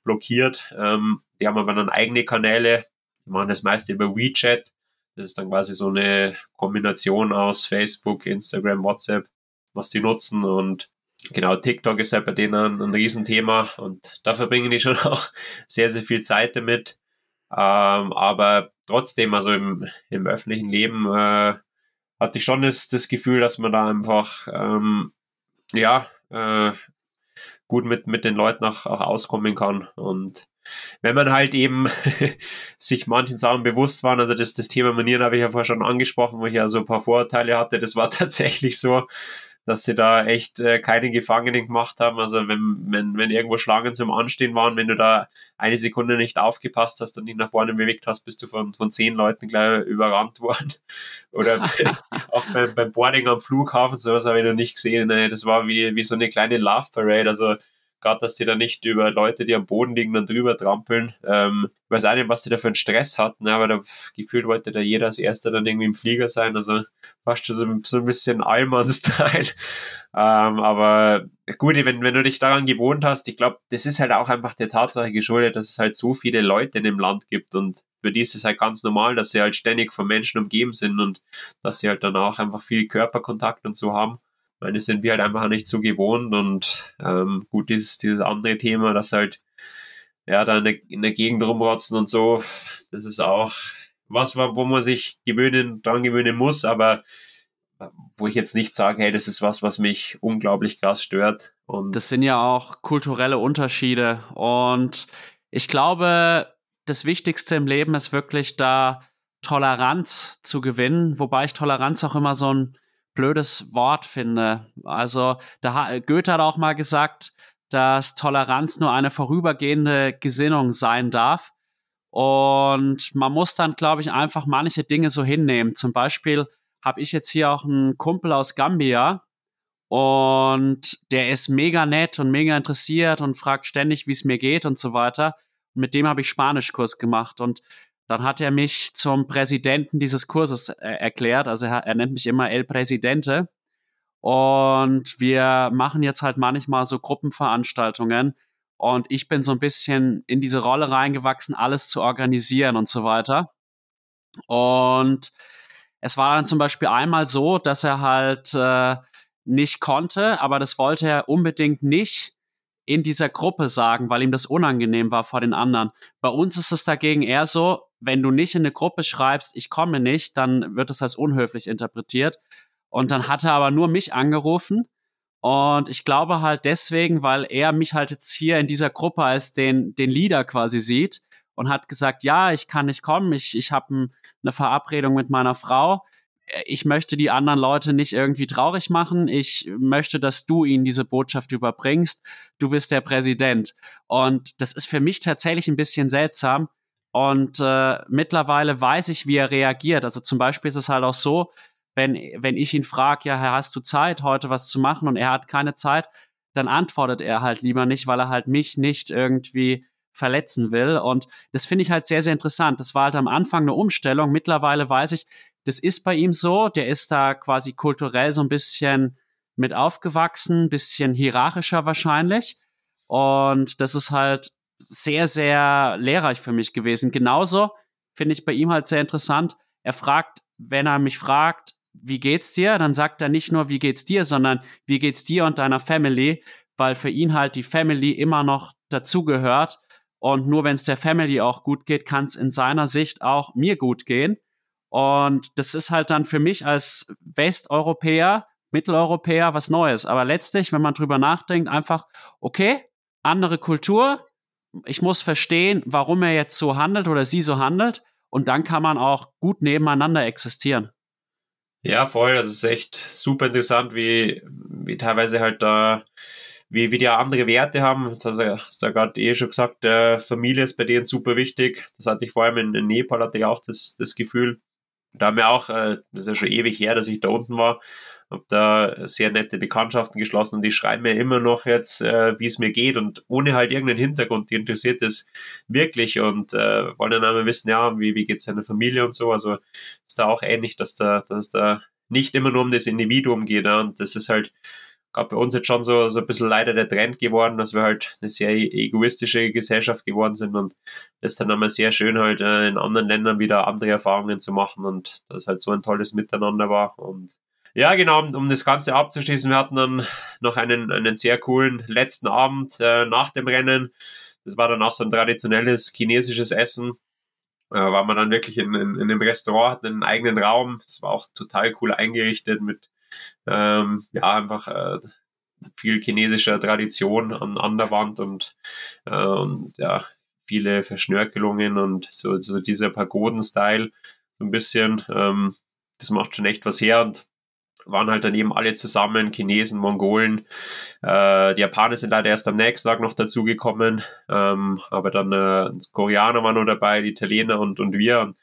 blockiert. Ähm, die haben aber dann eigene Kanäle, die machen das meiste über WeChat. Das ist dann quasi so eine Kombination aus Facebook, Instagram, WhatsApp, was die nutzen und genau, TikTok ist ja bei denen ein, ein Riesenthema und da verbringen die schon <laughs> auch sehr, sehr viel Zeit damit. Ähm, aber trotzdem, also im, im öffentlichen Leben, äh, hatte ich schon das, das Gefühl, dass man da einfach, ähm, ja, äh, gut mit, mit den Leuten auch, auch auskommen kann. Und wenn man halt eben <laughs> sich manchen Sachen bewusst war, also das, das Thema Manieren habe ich ja vorher schon angesprochen, wo ich ja so ein paar Vorurteile hatte, das war <laughs> tatsächlich so dass sie da echt äh, keine Gefangenen gemacht haben. Also wenn, wenn, wenn irgendwo Schlangen zum Anstehen waren, wenn du da eine Sekunde nicht aufgepasst hast und dich nach vorne bewegt hast, bist du von, von zehn Leuten gleich überrannt worden. <laughs> Oder <laughs> auch beim, beim Boarding am Flughafen, sowas habe ich noch nicht gesehen. Das war wie, wie so eine kleine Love Parade. Also gerade, dass die da nicht über Leute, die am Boden liegen, dann drüber trampeln. Ähm, ich weiß auch nicht, was die da für einen Stress hatten, aber da gefühlt wollte da jeder als Erster dann irgendwie im Flieger sein, also fast so, so ein bisschen Allmann-Style. Ähm, aber gut, wenn, wenn du dich daran gewohnt hast, ich glaube, das ist halt auch einfach der Tatsache geschuldet, dass es halt so viele Leute in dem Land gibt und für die ist es halt ganz normal, dass sie halt ständig von Menschen umgeben sind und dass sie halt dann auch einfach viel Körperkontakt und so haben. Meine, das sind wir halt einfach nicht so gewohnt und ähm, gut, dieses, dieses andere Thema, dass halt ja da in der, in der Gegend rumrotzen und so, das ist auch was, wo man sich gewöhnen, dran gewöhnen muss, aber wo ich jetzt nicht sage, hey, das ist was, was mich unglaublich krass stört. Und das sind ja auch kulturelle Unterschiede. Und ich glaube, das Wichtigste im Leben ist wirklich da Toleranz zu gewinnen, wobei ich Toleranz auch immer so ein blödes Wort finde. Also da, Goethe hat auch mal gesagt, dass Toleranz nur eine vorübergehende Gesinnung sein darf. Und man muss dann, glaube ich, einfach manche Dinge so hinnehmen. Zum Beispiel habe ich jetzt hier auch einen Kumpel aus Gambia und der ist mega nett und mega interessiert und fragt ständig, wie es mir geht und so weiter. Mit dem habe ich Spanischkurs gemacht und dann hat er mich zum Präsidenten dieses Kurses äh, erklärt. Also er, er nennt mich immer El Presidente. Und wir machen jetzt halt manchmal so Gruppenveranstaltungen. Und ich bin so ein bisschen in diese Rolle reingewachsen, alles zu organisieren und so weiter. Und es war dann zum Beispiel einmal so, dass er halt äh, nicht konnte, aber das wollte er unbedingt nicht in dieser Gruppe sagen, weil ihm das unangenehm war vor den anderen. Bei uns ist es dagegen eher so, wenn du nicht in eine Gruppe schreibst, ich komme nicht, dann wird das als unhöflich interpretiert. Und dann hat er aber nur mich angerufen. Und ich glaube halt deswegen, weil er mich halt jetzt hier in dieser Gruppe als den, den Leader quasi sieht, und hat gesagt, ja, ich kann nicht kommen, ich, ich habe eine Verabredung mit meiner Frau. Ich möchte die anderen Leute nicht irgendwie traurig machen. Ich möchte, dass du ihnen diese Botschaft überbringst. Du bist der Präsident. Und das ist für mich tatsächlich ein bisschen seltsam. Und äh, mittlerweile weiß ich, wie er reagiert. Also zum Beispiel ist es halt auch so, wenn, wenn ich ihn frage, ja, hast du Zeit, heute was zu machen und er hat keine Zeit, dann antwortet er halt lieber nicht, weil er halt mich nicht irgendwie verletzen will. Und das finde ich halt sehr, sehr interessant. Das war halt am Anfang eine Umstellung. Mittlerweile weiß ich, das ist bei ihm so. Der ist da quasi kulturell so ein bisschen mit aufgewachsen, ein bisschen hierarchischer wahrscheinlich. Und das ist halt sehr, sehr lehrreich für mich gewesen. Genauso finde ich bei ihm halt sehr interessant. Er fragt, wenn er mich fragt, wie geht's dir? Dann sagt er nicht nur, wie geht's dir, sondern wie geht's dir und deiner Family, weil für ihn halt die Family immer noch dazugehört und nur wenn es der Family auch gut geht, kann es in seiner Sicht auch mir gut gehen. Und das ist halt dann für mich als Westeuropäer, Mitteleuropäer was Neues. Aber letztlich, wenn man drüber nachdenkt, einfach, okay, andere Kultur. Ich muss verstehen, warum er jetzt so handelt oder sie so handelt. Und dann kann man auch gut nebeneinander existieren. Ja, voll. Das ist echt super interessant, wie, wie teilweise halt da wie, wie die andere Werte haben. Das hast du, du gerade eh schon gesagt, äh, Familie ist bei denen super wichtig. Das hatte ich vor allem in, in Nepal, hatte ich auch das, das Gefühl. Da haben wir auch, äh, das ist ja schon ewig her, dass ich da unten war, habe da sehr nette Bekanntschaften geschlossen und die schreiben mir immer noch jetzt, äh, wie es mir geht und ohne halt irgendeinen Hintergrund, die interessiert es wirklich und äh, wollen dann einmal wissen, ja, wie, wie geht's deiner Familie und so. Also ist da auch ähnlich, dass da, dass es da nicht immer nur um das Individuum geht. Ja? Und das ist halt, gerade bei uns jetzt schon so, so ein bisschen leider der Trend geworden, dass wir halt eine sehr egoistische Gesellschaft geworden sind und das ist dann einmal sehr schön halt äh, in anderen Ländern wieder andere Erfahrungen zu machen und das halt so ein tolles Miteinander war und ja, genau, um, das Ganze abzuschließen, wir hatten dann noch einen, einen sehr coolen letzten Abend äh, nach dem Rennen. Das war dann auch so ein traditionelles chinesisches Essen. Äh, war man dann wirklich in, in, in einem Restaurant, hatten einen eigenen Raum. Das war auch total cool eingerichtet mit ähm, ja, einfach äh, viel chinesischer Tradition an, an der Wand und, äh, und ja, viele Verschnörkelungen und so, so dieser Pagoden-Style so ein bisschen. Ähm, das macht schon echt was her und waren halt dann eben alle zusammen, Chinesen, Mongolen. Äh, die Japaner sind leider erst am nächsten Tag noch dazugekommen, ähm, aber dann äh, Koreaner waren noch dabei, die Italiener und, und wir. Und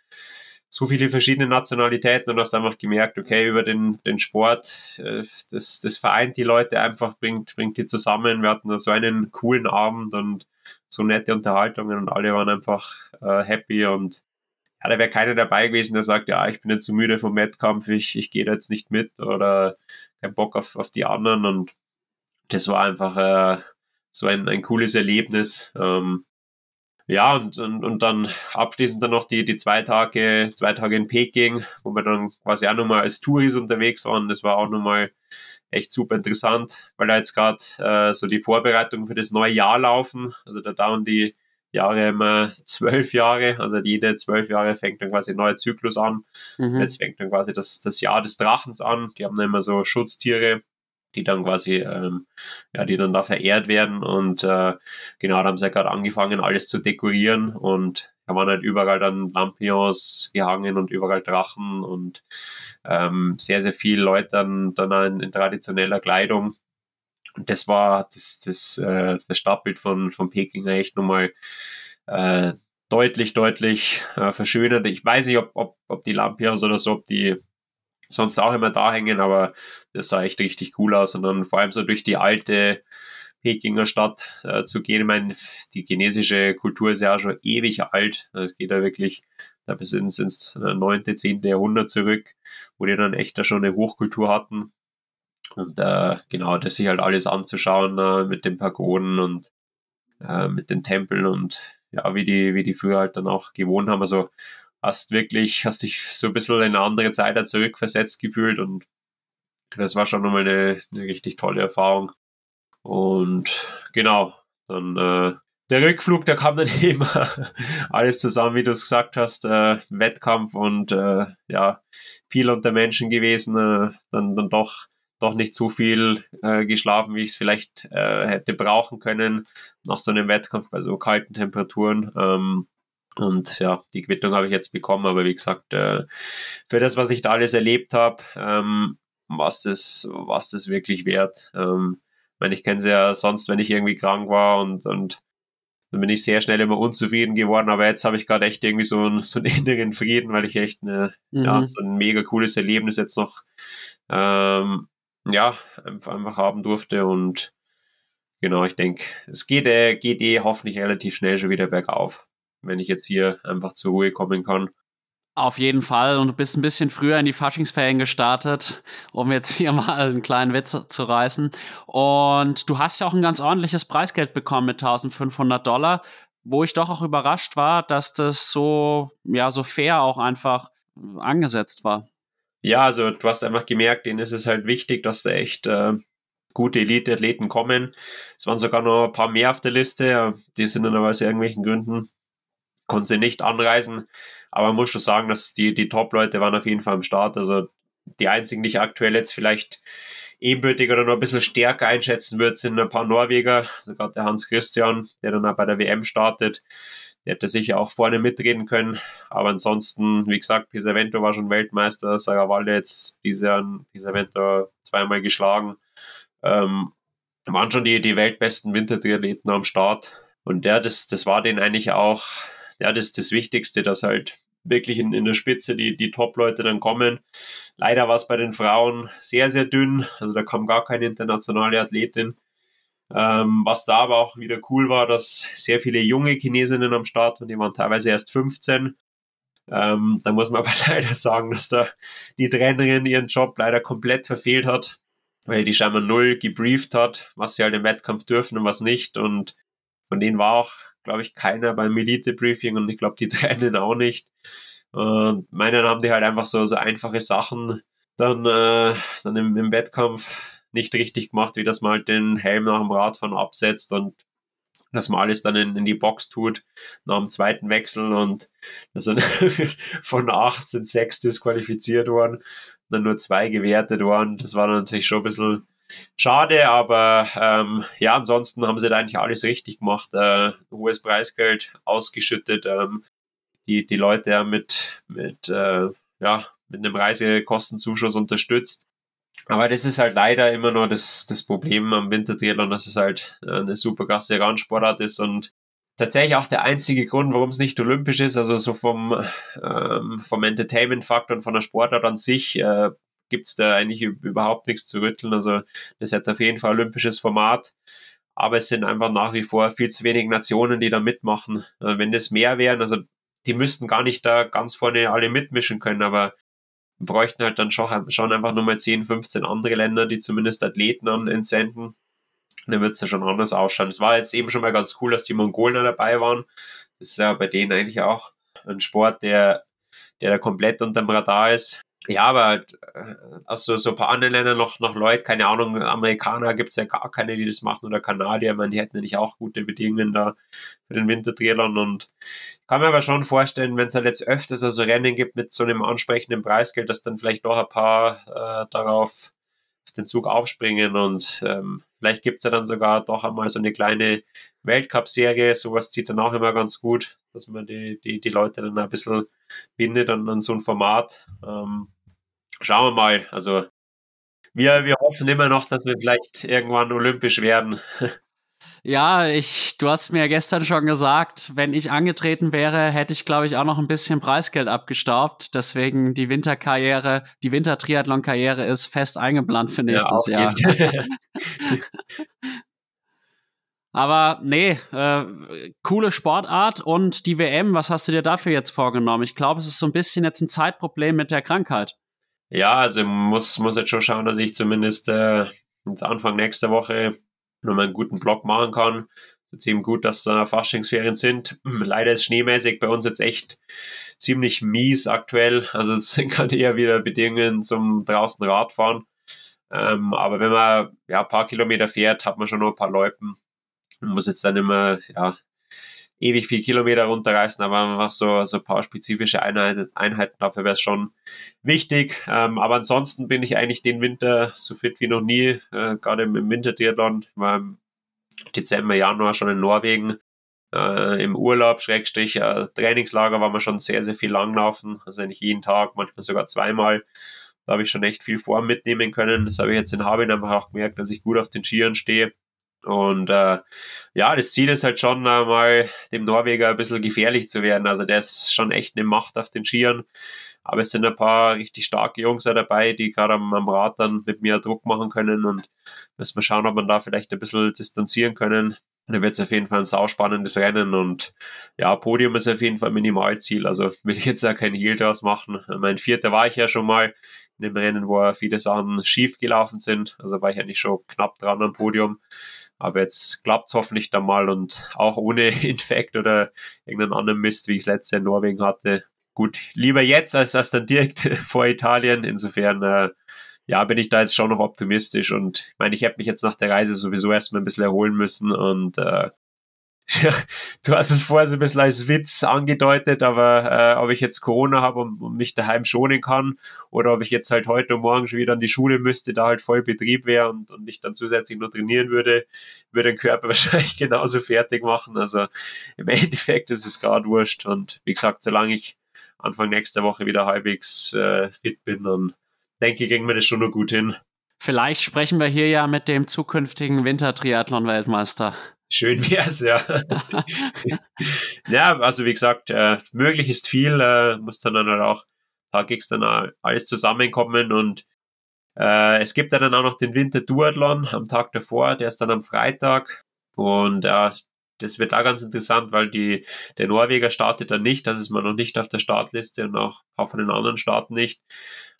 so viele verschiedene Nationalitäten und hast einfach gemerkt, okay, über den, den Sport, äh, das, das vereint die Leute einfach, bringt, bringt die zusammen. Wir hatten da so einen coolen Abend und so nette Unterhaltungen und alle waren einfach äh, happy und ja, da wäre keiner dabei gewesen, der sagt, ja, ich bin jetzt zu so müde vom Wettkampf, ich, ich gehe da jetzt nicht mit oder kein Bock auf, auf die anderen und das war einfach äh, so ein, ein cooles Erlebnis. Ähm, ja, und, und, und dann abschließend dann noch die, die zwei Tage, zwei Tage in Peking, wo wir dann quasi auch nochmal als Touris unterwegs waren. Das war auch nochmal echt super interessant, weil da jetzt gerade äh, so die Vorbereitungen für das neue Jahr laufen. Also da dauern die Jahre immer zwölf Jahre, also jede zwölf Jahre fängt dann quasi ein neuer Zyklus an. Mhm. Jetzt fängt dann quasi das, das Jahr des Drachens an. Die haben dann immer so Schutztiere, die dann quasi, ähm, ja, die dann da verehrt werden. Und äh, genau, da haben sie ja gerade angefangen, alles zu dekorieren und da waren halt überall dann Lampions gehangen und überall Drachen und ähm, sehr, sehr viele Leute dann, dann in, in traditioneller Kleidung. Und das war das, das, äh, das Stadtbild von, von Peking echt nochmal äh, deutlich, deutlich äh, verschönert. Ich weiß nicht, ob, ob, ob die Lampions oder so, ob die sonst auch immer da hängen, aber das sah echt richtig cool aus. Und dann vor allem so durch die alte Pekinger Stadt äh, zu gehen. Ich meine, die chinesische Kultur ist ja auch schon ewig alt. Es geht ja wirklich da bis ins, ins 9., 10. Jahrhundert zurück, wo die dann echt da schon eine Hochkultur hatten. Und äh, genau, das sich halt alles anzuschauen äh, mit den Pagoden und äh, mit den Tempeln und ja, wie die, wie die früher halt dann auch gewohnt haben. Also hast wirklich, hast dich so ein bisschen in eine andere Zeit zurückversetzt gefühlt und das war schon nochmal eine, eine richtig tolle Erfahrung. Und genau, dann äh, der Rückflug, der kam dann <laughs> immer alles zusammen, wie du es gesagt hast, äh, Wettkampf und äh, ja, viel unter Menschen gewesen, äh, dann, dann doch doch nicht so viel äh, geschlafen, wie ich es vielleicht äh, hätte brauchen können nach so einem Wettkampf bei so kalten Temperaturen. Ähm, und ja, die Quittung habe ich jetzt bekommen, aber wie gesagt, äh, für das, was ich da alles erlebt habe, ähm, was das, was das wirklich wert. Ähm, ich meine, ich kenne es ja sonst, wenn ich irgendwie krank war und, und dann bin ich sehr schnell immer unzufrieden geworden, aber jetzt habe ich gerade echt irgendwie so, einen, <laughs> so einen inneren Frieden, weil ich echt eine, mhm. ja, so ein mega cooles Erlebnis jetzt noch ähm, ja, einfach haben durfte und genau, ich denke, es geht, äh, geht eh hoffentlich relativ schnell schon wieder bergauf wenn ich jetzt hier einfach zur Ruhe kommen kann. Auf jeden Fall. Und du bist ein bisschen früher in die Faschingsferien gestartet, um jetzt hier <laughs> mal einen kleinen Witz zu reißen. Und du hast ja auch ein ganz ordentliches Preisgeld bekommen mit 1500 Dollar, wo ich doch auch überrascht war, dass das so, ja, so fair auch einfach angesetzt war. Ja, also du hast einfach gemerkt, denen ist es halt wichtig, dass da echt äh, gute Elite-Athleten kommen. Es waren sogar noch ein paar mehr auf der Liste, die sind dann aber aus irgendwelchen Gründen konnte sie nicht anreisen. Aber man muss schon sagen, dass die, die Top-Leute waren auf jeden Fall am Start. Also die einzigen, die ich aktuell jetzt vielleicht ebenbürtig oder noch ein bisschen stärker einschätzen würde, sind ein paar Norweger, sogar der Hans Christian, der dann auch bei der WM startet. Der hätte sicher auch vorne mitreden können. Aber ansonsten, wie gesagt, Pisavento war schon Weltmeister, Saravalle jetzt Pisavento zweimal geschlagen. Ähm, waren schon die, die weltbesten Wintertriathleten am Start. Und der, das, das war denen eigentlich auch ja, das ist das Wichtigste, dass halt wirklich in, in der Spitze die, die Top-Leute dann kommen. Leider war es bei den Frauen sehr, sehr dünn. Also da kam gar keine internationale Athletin. Ähm, was da aber auch wieder cool war, dass sehr viele junge Chinesinnen am Start und die waren teilweise erst 15. Ähm, da muss man <laughs> aber leider sagen, dass da die Trainerin ihren Job leider komplett verfehlt hat, weil die scheinbar null gebrieft hat, was sie halt im Wettkampf dürfen und was nicht. Und von denen war auch glaube ich, keiner beim Elite-Briefing und ich glaube, die <laughs> Tränen auch nicht. Und meinen haben die halt einfach so, so einfache Sachen dann, äh, dann im, im Wettkampf nicht richtig gemacht, wie dass man halt den Helm nach dem Radfahren absetzt und dass man alles dann in, in die Box tut nach dem zweiten Wechsel und da sind <laughs> von acht sind sechs disqualifiziert worden, dann nur zwei gewertet worden. Das war natürlich schon ein bisschen Schade, aber ähm, ja, ansonsten haben sie da eigentlich alles richtig gemacht. Äh, hohes Preisgeld ausgeschüttet, ähm, die, die Leute ja mit, mit, äh, ja, mit einem Reisekostenzuschuss unterstützt. Aber das ist halt leider immer nur das, das Problem am Wintertriathlon, dass es halt äh, eine super krasse Randsportart ist und tatsächlich auch der einzige Grund, warum es nicht olympisch ist. Also so vom, ähm, vom Entertainment-Faktor und von der Sportart an sich äh, gibt es da eigentlich überhaupt nichts zu rütteln. Also das hat auf jeden Fall olympisches Format. Aber es sind einfach nach wie vor viel zu wenig Nationen, die da mitmachen. Also wenn das mehr wären, also die müssten gar nicht da ganz vorne alle mitmischen können, aber bräuchten halt dann schon, schon einfach nur mal 10, 15 andere Länder, die zumindest Athleten an entsenden. dann wird es ja schon anders ausschauen. Es war jetzt eben schon mal ganz cool, dass die Mongolen dabei waren. Das ist ja bei denen eigentlich auch ein Sport, der, der da komplett unterm Radar ist. Ja, aber äh, also so ein paar andere Länder noch, noch Leute, keine Ahnung, Amerikaner gibt es ja gar keine, die das machen oder Kanadier, meine, die hätten ja auch gute Bedingungen da für den Wintertriathlon und ich kann mir aber schon vorstellen, wenn es halt jetzt öfters also Rennen gibt mit so einem ansprechenden Preisgeld, dass dann vielleicht doch ein paar äh, darauf auf den Zug aufspringen. Und ähm, vielleicht gibt es ja dann sogar doch einmal so eine kleine Weltcup-Serie, sowas zieht dann auch immer ganz gut, dass man die, die, die Leute dann ein bisschen bindet an, an so ein Format. Ähm, schauen wir mal. Also wir, wir hoffen immer noch, dass wir vielleicht irgendwann olympisch werden. <laughs> Ja, ich, du hast mir gestern schon gesagt, wenn ich angetreten wäre, hätte ich, glaube ich, auch noch ein bisschen Preisgeld abgestaubt. Deswegen die Winterkarriere, die Wintertriathlon-Karriere ist fest eingeplant für nächstes ja, Jahr. <laughs> Aber nee, äh, coole Sportart und die WM, was hast du dir dafür jetzt vorgenommen? Ich glaube, es ist so ein bisschen jetzt ein Zeitproblem mit der Krankheit. Ja, also muss, muss jetzt schon schauen, dass ich zumindest äh, Anfang nächster Woche nochmal einen guten Block machen kann. Es ist eben gut, dass da Faschingsferien sind. <clears throat> Leider ist schneemäßig bei uns jetzt echt ziemlich mies aktuell. Also es <laughs> sind gerade eher wieder Bedingungen zum draußen Radfahren. Ähm, aber wenn man ja ein paar Kilometer fährt, hat man schon noch ein paar Loipen. Man muss jetzt dann immer ja, ewig viel Kilometer runterreißen, aber einfach so, so paar spezifische Einheiten, Einheiten dafür wäre es schon wichtig. Ähm, aber ansonsten bin ich eigentlich den Winter so fit wie noch nie, äh, gerade im, im Wintertriathlon. war im Dezember, Januar schon in Norwegen. Äh, Im Urlaub, Schrägstrich, äh, Trainingslager war man schon sehr, sehr viel langlaufen. Also eigentlich jeden Tag, manchmal sogar zweimal. Da habe ich schon echt viel Form mitnehmen können. Das habe ich jetzt in Harbin einfach auch gemerkt, dass ich gut auf den Skiern stehe. Und äh, ja, das Ziel ist halt schon äh, mal dem Norweger ein bisschen gefährlich zu werden. Also der ist schon echt eine Macht auf den Skiern. Aber es sind ein paar richtig starke Jungs dabei, die gerade am, am Rad dann mit mir Druck machen können und müssen wir schauen, ob man da vielleicht ein bisschen distanzieren können. Dann wird es auf jeden Fall ein sauspannendes Rennen und ja, Podium ist auf jeden Fall Minimalziel. Also will ich jetzt ja kein Heal draus machen. Mein vierter war ich ja schon mal in dem Rennen, wo viele Sachen schief gelaufen sind. Also war ich eigentlich schon knapp dran am Podium. Aber jetzt klappt es hoffentlich dann mal und auch ohne <laughs> Infekt oder irgendeinen anderen Mist, wie ich es letztes Jahr in Norwegen hatte. Gut, lieber jetzt als das dann direkt <laughs> vor Italien. Insofern, äh, ja, bin ich da jetzt schon noch optimistisch und ich meine, ich habe mich jetzt nach der Reise sowieso erstmal ein bisschen erholen müssen und äh, <laughs> ja, du hast es vorher so ein bisschen als Witz angedeutet, aber äh, ob ich jetzt Corona habe und, und, mich daheim schonen kann oder ob ich jetzt halt heute und morgen schon wieder an die Schule müsste, da halt voll Betrieb wäre und, und ich dann zusätzlich nur trainieren würde, würde den Körper <laughs> wahrscheinlich genauso fertig machen. Also im Endeffekt ist es gerade wurscht und wie gesagt, solange ich Anfang nächster Woche wieder halbwegs äh, fit bin, dann denke ich, kriegen wir das schon noch gut hin. Vielleicht sprechen wir hier ja mit dem zukünftigen Wintertriathlon-Weltmeister. Schön wär's, ja. <laughs> ja, also wie gesagt, äh, möglich ist viel, äh, muss dann halt auch Tag X dann alles zusammenkommen und äh, es gibt dann auch noch den Winter Duathlon am Tag davor, der ist dann am Freitag und äh, das wird auch ganz interessant, weil die, der Norweger startet dann nicht, das ist man noch nicht auf der Startliste und auch auf den anderen Staaten nicht.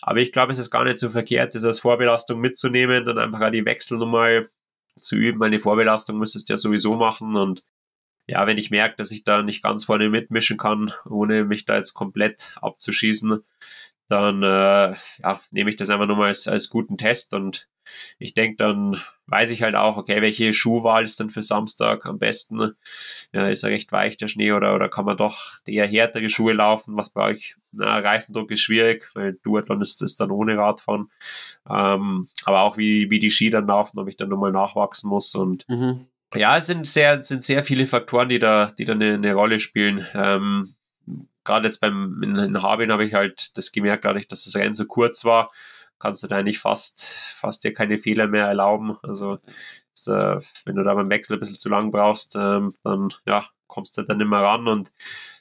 Aber ich glaube, es ist gar nicht so verkehrt, das als Vorbelastung mitzunehmen, dann einfach auch die Wechsel nochmal zu üben. Meine Vorbelastung müsstest du ja sowieso machen und ja, wenn ich merke, dass ich da nicht ganz vorne mitmischen kann, ohne mich da jetzt komplett abzuschießen, dann äh, ja, nehme ich das einfach nur mal als, als guten Test und ich denke, dann weiß ich halt auch, okay, welche Schuhwahl ist dann für Samstag am besten? Ja, ist er recht weich der Schnee oder, oder kann man doch eher härtere Schuhe laufen? Was brauche ich? Na, Reifendruck ist schwierig, weil Duathlon ist das dann ohne Radfahren. Ähm, aber auch wie, wie die Ski dann laufen, ob ich dann nochmal nachwachsen muss und mhm. ja, es sind sehr, sind sehr viele Faktoren, die da, die da eine, eine Rolle spielen. Ähm, gerade jetzt beim in, in Harbin habe ich halt das gemerkt, dadurch, dass das Rennen so kurz war, kannst du da eigentlich fast, fast dir keine Fehler mehr erlauben. Also ist, äh, wenn du da beim Wechsel ein bisschen zu lang brauchst, ähm, dann ja, kommst du dann nicht mehr ran und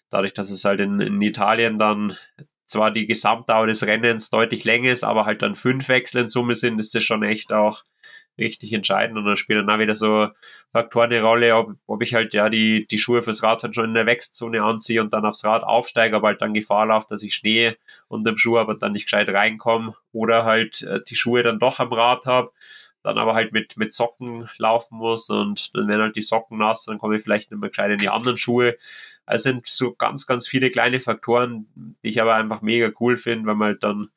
dadurch, dass es halt in, in Italien dann zwar die Gesamtdauer des Rennens deutlich länger ist, aber halt dann fünf Wechsel in Summe sind, ist das schon echt auch richtig entscheidend und dann spielen dann auch wieder so Faktoren eine Rolle, ob, ob ich halt ja die, die Schuhe fürs Rad dann schon in der Wechselzone anziehe und dann aufs Rad aufsteige, aber halt dann Gefahr laufe, dass ich Schnee unter dem Schuh und dann nicht gescheit reinkomme oder halt äh, die Schuhe dann doch am Rad habe, dann aber halt mit, mit Socken laufen muss und dann werden halt die Socken nass, dann komme ich vielleicht nicht mehr gescheit in die anderen Schuhe. Es sind so ganz, ganz viele kleine Faktoren, die ich aber einfach mega cool finde, weil man halt dann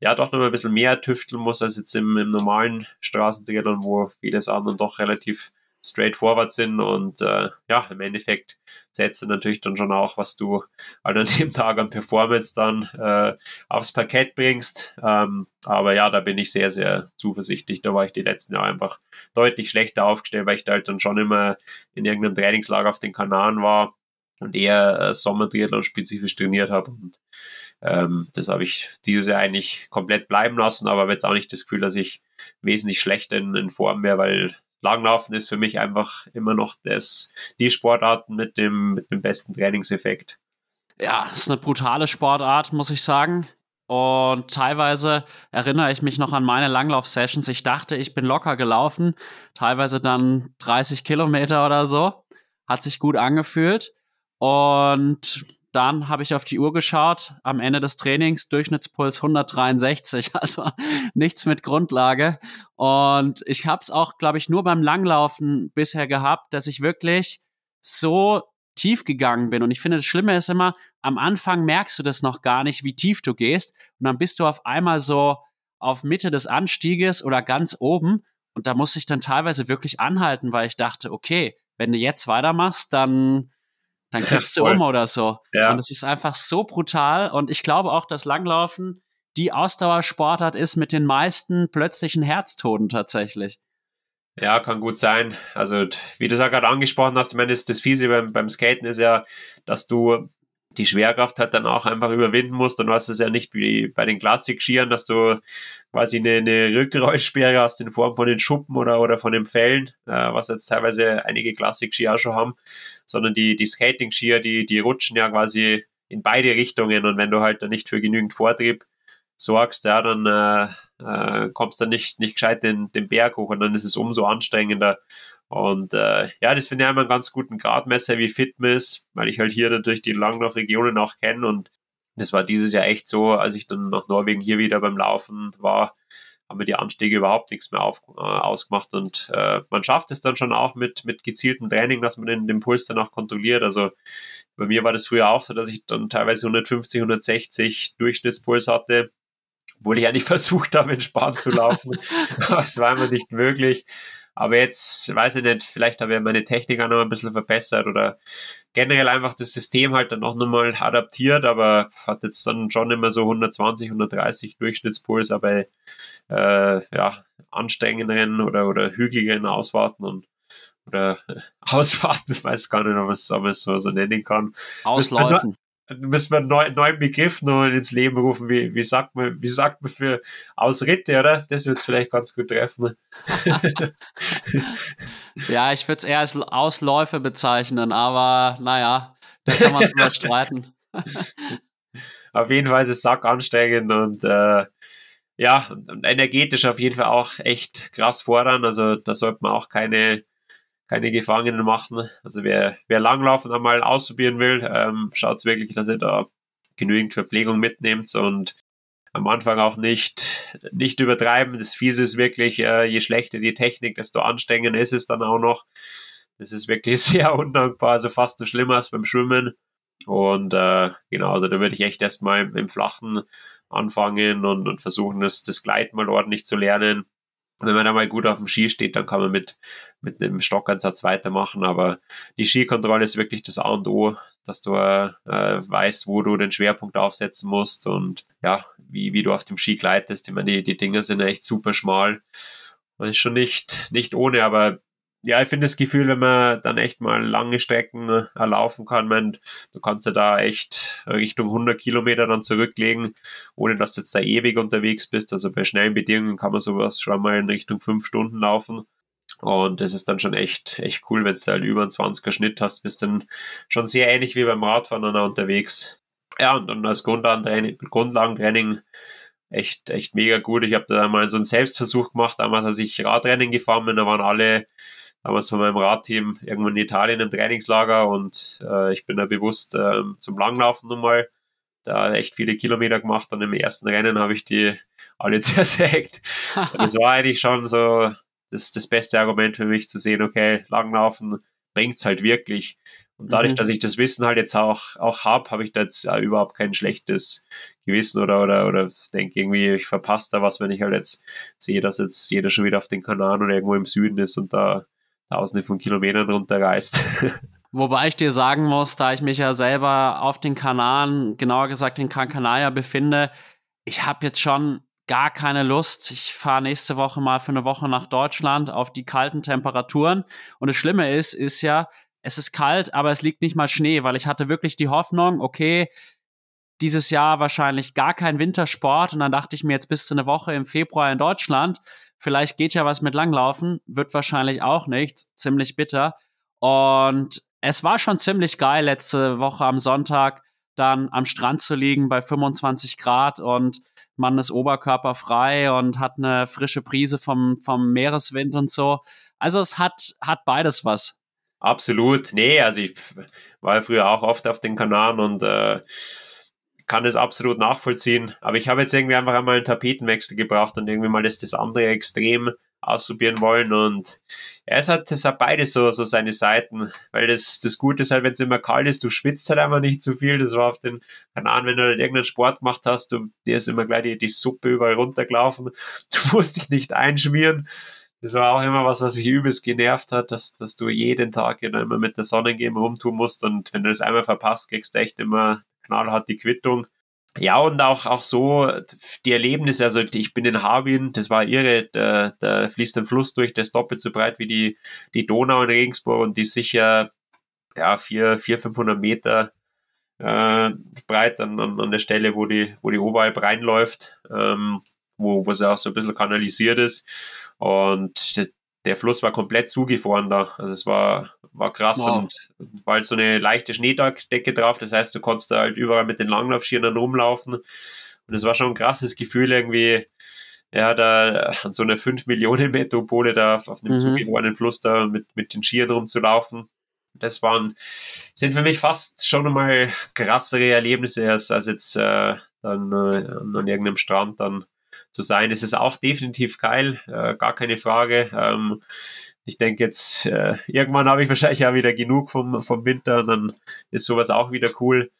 ja doch noch ein bisschen mehr tüfteln muss als jetzt im, im normalen Straßentriathlon, wo vieles anderen doch relativ straightforward sind und äh, ja, im Endeffekt setzt du natürlich dann schon auch, was du an dem <laughs> Tag an Performance dann äh, aufs Parkett bringst. Ähm, aber ja, da bin ich sehr, sehr zuversichtlich. Da war ich die letzten Jahre einfach deutlich schlechter aufgestellt, weil ich da halt dann schon immer in irgendeinem Trainingslager auf den Kanaren war und eher äh, Sommertriathlon spezifisch trainiert habe. Und ähm, das habe ich dieses Jahr eigentlich komplett bleiben lassen, aber habe jetzt auch nicht das Gefühl, dass ich wesentlich schlechter in, in Form wäre, weil Langlaufen ist für mich einfach immer noch das, die Sportart mit dem, mit dem besten Trainingseffekt. Ja, ist eine brutale Sportart, muss ich sagen. Und teilweise erinnere ich mich noch an meine Langlauf-Sessions. Ich dachte, ich bin locker gelaufen, teilweise dann 30 Kilometer oder so. Hat sich gut angefühlt. Und dann habe ich auf die Uhr geschaut, am Ende des Trainings Durchschnittspuls 163, <laughs> also nichts mit Grundlage. Und ich habe es auch, glaube ich, nur beim Langlaufen bisher gehabt, dass ich wirklich so tief gegangen bin. Und ich finde, das Schlimme ist immer, am Anfang merkst du das noch gar nicht, wie tief du gehst. Und dann bist du auf einmal so auf Mitte des Anstieges oder ganz oben. Und da musste ich dann teilweise wirklich anhalten, weil ich dachte, okay, wenn du jetzt weitermachst, dann dann kippst du um oder so. Ja. Und es ist einfach so brutal. Und ich glaube auch, dass Langlaufen die Ausdauersportart ist mit den meisten plötzlichen Herztoden tatsächlich. Ja, kann gut sein. Also, wie du es ja gerade angesprochen hast, ich meine, das, das Fiese beim, beim Skaten ist ja, dass du die Schwerkraft halt dann auch einfach überwinden musst. Und du hast es ja nicht wie bei den Klassik-Skiern, dass du quasi eine, eine Rückrollsperre hast in Form von den Schuppen oder, oder von den Fällen, äh, was jetzt teilweise einige Klassik-Skier auch schon haben, sondern die, die Skating-Skier, die, die rutschen ja quasi in beide Richtungen. Und wenn du halt dann nicht für genügend Vortrieb sorgst, ja, dann äh, äh, kommst du nicht, nicht gescheit den, den Berg hoch und dann ist es umso anstrengender. Und äh, ja, das finde ich immer einen ganz guten Gradmesser, wie fit man ist, weil ich halt hier natürlich die Langlaufregionen auch kenne und das war dieses Jahr echt so, als ich dann nach Norwegen hier wieder beim Laufen war, haben mir die Anstiege überhaupt nichts mehr auf, äh, ausgemacht und äh, man schafft es dann schon auch mit, mit gezieltem Training, dass man den, den Puls danach kontrolliert. Also bei mir war das früher auch so, dass ich dann teilweise 150, 160 Durchschnittspuls hatte, obwohl ich eigentlich <laughs> versucht habe, entspannt zu laufen. <laughs> Aber es war immer nicht möglich. Aber jetzt, weiß ich nicht, vielleicht habe ich meine Technik auch noch ein bisschen verbessert oder generell einfach das System halt dann auch nochmal adaptiert, aber hat jetzt dann schon immer so 120, 130 Durchschnittspuls, aber äh, ja, anstrengenderen oder, oder hügeligeren Auswarten und oder <laughs> Ausfahrten, ich weiß gar nicht, ob man es so nennen kann. Ausläufen müssen wir einen neuen, neuen Begriff noch ins Leben rufen. Wie, wie, sagt man, wie sagt man für Ausritte, oder? Das wird es vielleicht ganz gut treffen. <laughs> ja, ich würde es eher als Ausläufe bezeichnen, aber naja, da kann man drüber <laughs> streiten. auf jeden Fall ist es sack ansteigend und äh, ja, und energetisch auf jeden Fall auch echt krass fordern. Also da sollte man auch keine keine Gefangenen machen. Also wer, wer Langlaufen einmal ausprobieren will, ähm, schaut wirklich, dass ihr da genügend Verpflegung mitnehmt und am Anfang auch nicht, nicht übertreiben. Das Fiese ist wirklich, äh, je schlechter die Technik, desto anstrengender ist es dann auch noch. Das ist wirklich <laughs> sehr undankbar, also fast so schlimmer als beim Schwimmen. Und äh, genau, also da würde ich echt erstmal im, im Flachen anfangen und, und versuchen, das, das Gleiten mal ordentlich zu lernen. Und wenn man da mal gut auf dem Ski steht, dann kann man mit, mit einem Stockansatz weitermachen. Aber die Skikontrolle ist wirklich das A und O, dass du äh, weißt, wo du den Schwerpunkt aufsetzen musst und ja, wie, wie du auf dem Ski gleitest. Ich meine, die, die Dinger sind echt super schmal. Das ist schon nicht, nicht ohne, aber ja, ich finde das Gefühl, wenn man dann echt mal lange Strecken äh, erlaufen kann, man, du kannst ja da echt Richtung 100 Kilometer dann zurücklegen, ohne dass du jetzt da ewig unterwegs bist. Also bei schnellen Bedingungen kann man sowas schon mal in Richtung fünf Stunden laufen. Und das ist dann schon echt, echt cool, wenn du halt über einen 20er Schnitt hast, bist dann schon sehr ähnlich wie beim Radfahren dann unterwegs. Ja, und, und als Grundlagentraining, Grundlagentraining echt, echt mega gut. Ich habe da mal so einen Selbstversuch gemacht, damals als ich Radrennen gefahren bin, da waren alle damals von meinem Radteam irgendwo in Italien im Trainingslager und äh, ich bin da bewusst äh, zum Langlaufen nochmal da echt viele Kilometer gemacht und im ersten Rennen habe ich die alle <laughs> zersägt. das war eigentlich schon so das, das beste Argument für mich zu sehen, okay, Langlaufen bringt's halt wirklich. Und dadurch, mhm. dass ich das Wissen halt jetzt auch, auch habe, habe ich da jetzt äh, überhaupt kein schlechtes Gewissen oder, oder, oder denke irgendwie, ich verpasse da was, wenn ich halt jetzt sehe, dass jetzt jeder schon wieder auf den Kanaren oder irgendwo im Süden ist und da tausende von Kilometern runterreist. <laughs> Wobei ich dir sagen muss, da ich mich ja selber auf den Kanaren, genauer gesagt in Gran Canaria befinde, ich habe jetzt schon gar keine Lust. Ich fahre nächste Woche mal für eine Woche nach Deutschland auf die kalten Temperaturen. Und das Schlimme ist, ist ja, es ist kalt, aber es liegt nicht mal Schnee, weil ich hatte wirklich die Hoffnung, okay, dieses Jahr wahrscheinlich gar kein Wintersport. Und dann dachte ich mir, jetzt bist du eine Woche im Februar in Deutschland. Vielleicht geht ja was mit Langlaufen, wird wahrscheinlich auch nichts. Ziemlich bitter. Und es war schon ziemlich geil, letzte Woche am Sonntag dann am Strand zu liegen bei 25 Grad und man ist oberkörperfrei und hat eine frische Prise vom, vom Meereswind und so. Also es hat, hat beides was. Absolut. Nee, also ich war früher auch oft auf den Kanaren und äh, kann es absolut nachvollziehen. Aber ich habe jetzt irgendwie einfach einmal einen Tapetenwechsel gebraucht und irgendwie mal das, das andere Extrem ausprobieren wollen. Und ja, es hat, es hat beides so, so seine Seiten, weil das, das Gute ist halt, wenn es immer kalt ist, du schwitzt halt einfach nicht zu viel. Das war auf den Kanaren, wenn du halt irgendeinen Sport gemacht hast, du, dir ist immer gleich die, die Suppe überall runtergelaufen. <laughs> Du musst dich nicht einschmieren. Das war auch immer was, was mich übelst genervt hat, dass, dass du jeden Tag immer mit der Sonnengeme rumtun musst und wenn du das einmal verpasst, kriegst du echt immer knallhart die Quittung. Ja, und auch, auch so die Erlebnisse, also ich bin in Harbin, das war irre, da, da fließt ein Fluss durch, der ist doppelt so breit wie die, die Donau in Regensburg und die ist sicher ja, vier, vier 500 Meter äh, breit an, an, an der Stelle, wo die, wo die Oberalp reinläuft, ähm, wo, sie auch so ein bisschen kanalisiert ist. Und das, der Fluss war komplett zugefroren da. Also es war, war krass wow. und war halt so eine leichte Schneedecke drauf. Das heißt, du konntest da halt überall mit den Langlaufschienen rumlaufen. Und es war schon ein krasses Gefühl, irgendwie, ja, da an so einer 5 Millionen Metropole da auf einem mhm. zugefrorenen Fluss da mit, mit den Skiern rumzulaufen. Das waren, sind für mich fast schon mal krassere Erlebnisse als, als jetzt äh, dann äh, an irgendeinem Strand dann zu sein. Es ist auch definitiv geil, äh, gar keine Frage. Ähm, ich denke jetzt, äh, irgendwann habe ich wahrscheinlich auch wieder genug vom, vom Winter und dann ist sowas auch wieder cool.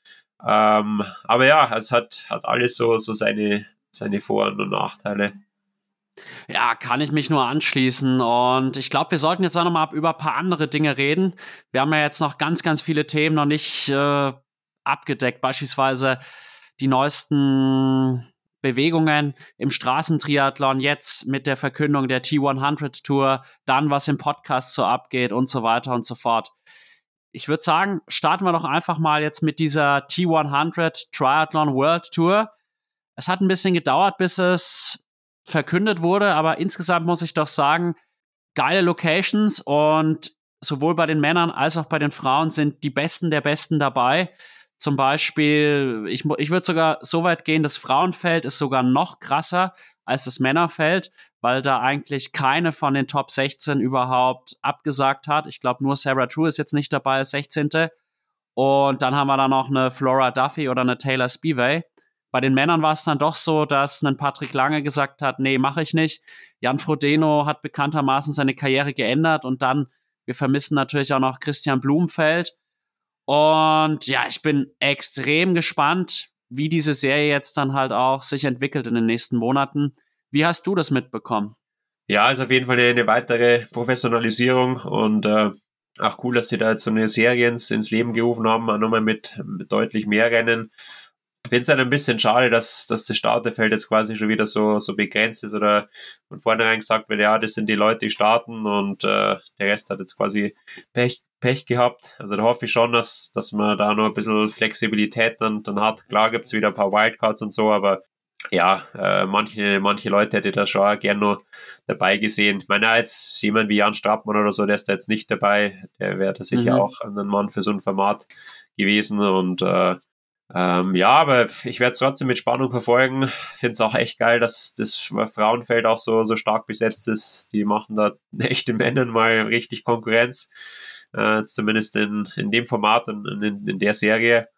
Ähm, aber ja, es hat, hat alles so, so seine, seine Vor- und Nachteile. Ja, kann ich mich nur anschließen. Und ich glaube, wir sollten jetzt auch noch mal über ein paar andere Dinge reden. Wir haben ja jetzt noch ganz, ganz viele Themen noch nicht äh, abgedeckt. Beispielsweise die neuesten Bewegungen im Straßentriathlon, jetzt mit der Verkündung der T100 Tour, dann was im Podcast so abgeht und so weiter und so fort. Ich würde sagen, starten wir doch einfach mal jetzt mit dieser T100 Triathlon World Tour. Es hat ein bisschen gedauert, bis es verkündet wurde, aber insgesamt muss ich doch sagen, geile Locations und sowohl bei den Männern als auch bei den Frauen sind die Besten der Besten dabei. Zum Beispiel, ich, ich würde sogar so weit gehen, das Frauenfeld ist sogar noch krasser als das Männerfeld, weil da eigentlich keine von den Top 16 überhaupt abgesagt hat. Ich glaube, nur Sarah True ist jetzt nicht dabei als 16. Und dann haben wir da noch eine Flora Duffy oder eine Taylor Spivey. Bei den Männern war es dann doch so, dass ein Patrick Lange gesagt hat, nee, mache ich nicht. Jan Frodeno hat bekanntermaßen seine Karriere geändert und dann, wir vermissen natürlich auch noch Christian Blumenfeld. Und ja, ich bin extrem gespannt, wie diese Serie jetzt dann halt auch sich entwickelt in den nächsten Monaten. Wie hast du das mitbekommen? Ja, ist auf jeden Fall eine weitere Professionalisierung und äh, auch cool, dass sie da jetzt so eine Serie ins, ins Leben gerufen haben, auch nochmal mit, mit deutlich mehr Rennen. Ich finde es halt ein bisschen schade, dass, dass das Starterfeld jetzt quasi schon wieder so, so begrenzt ist oder von vornherein gesagt wird, ja, das sind die Leute, die starten und äh, der Rest hat jetzt quasi Pech, Pech gehabt. Also da hoffe ich schon, dass, dass man da noch ein bisschen Flexibilität dann, dann hat. Klar gibt es wieder ein paar Wildcards und so, aber ja, äh, manche, manche Leute hätte da schon gern noch dabei gesehen. Ich meine, jetzt jemand wie Jan Strabmann oder so, der ist da jetzt nicht dabei. Der wäre da sicher mhm. auch ein Mann für so ein Format gewesen. Und äh, ähm, ja, aber ich werde es trotzdem mit Spannung verfolgen. Finde es auch echt geil, dass das Frauenfeld auch so, so stark besetzt ist. Die machen da <laughs> echte Männern mal richtig Konkurrenz. Äh, zumindest in, in dem Format und in, in der Serie.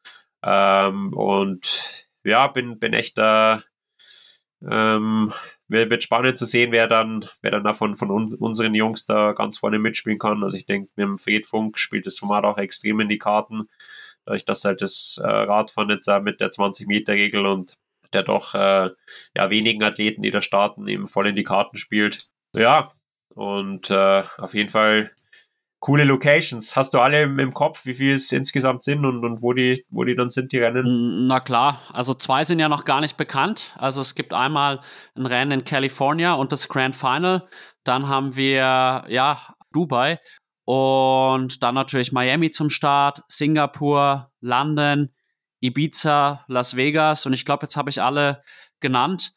Ähm, und ja, bin, bin echt da. Ähm, wird spannend zu sehen, wer dann, wer dann davon von uns, unseren Jungs da ganz vorne mitspielen kann. Also ich denke, mit dem Fred Funk spielt das Format auch extrem in die Karten dadurch, dass halt das äh, Radfahren jetzt auch mit der 20-Meter-Regel und der doch äh, ja, wenigen Athleten, die da starten, eben voll in die Karten spielt. Ja, und äh, auf jeden Fall coole Locations. Hast du alle im, im, Kopf, wie viel es insgesamt sind und, und wo, die, wo die dann sind, die Rennen? Na klar, also zwei sind ja noch gar nicht bekannt. Also es gibt einmal ein Rennen in California und das Grand Final. Dann haben wir ja Dubai und dann natürlich Miami zum Start, Singapur, London, Ibiza, Las Vegas. Und ich glaube, jetzt habe ich alle genannt.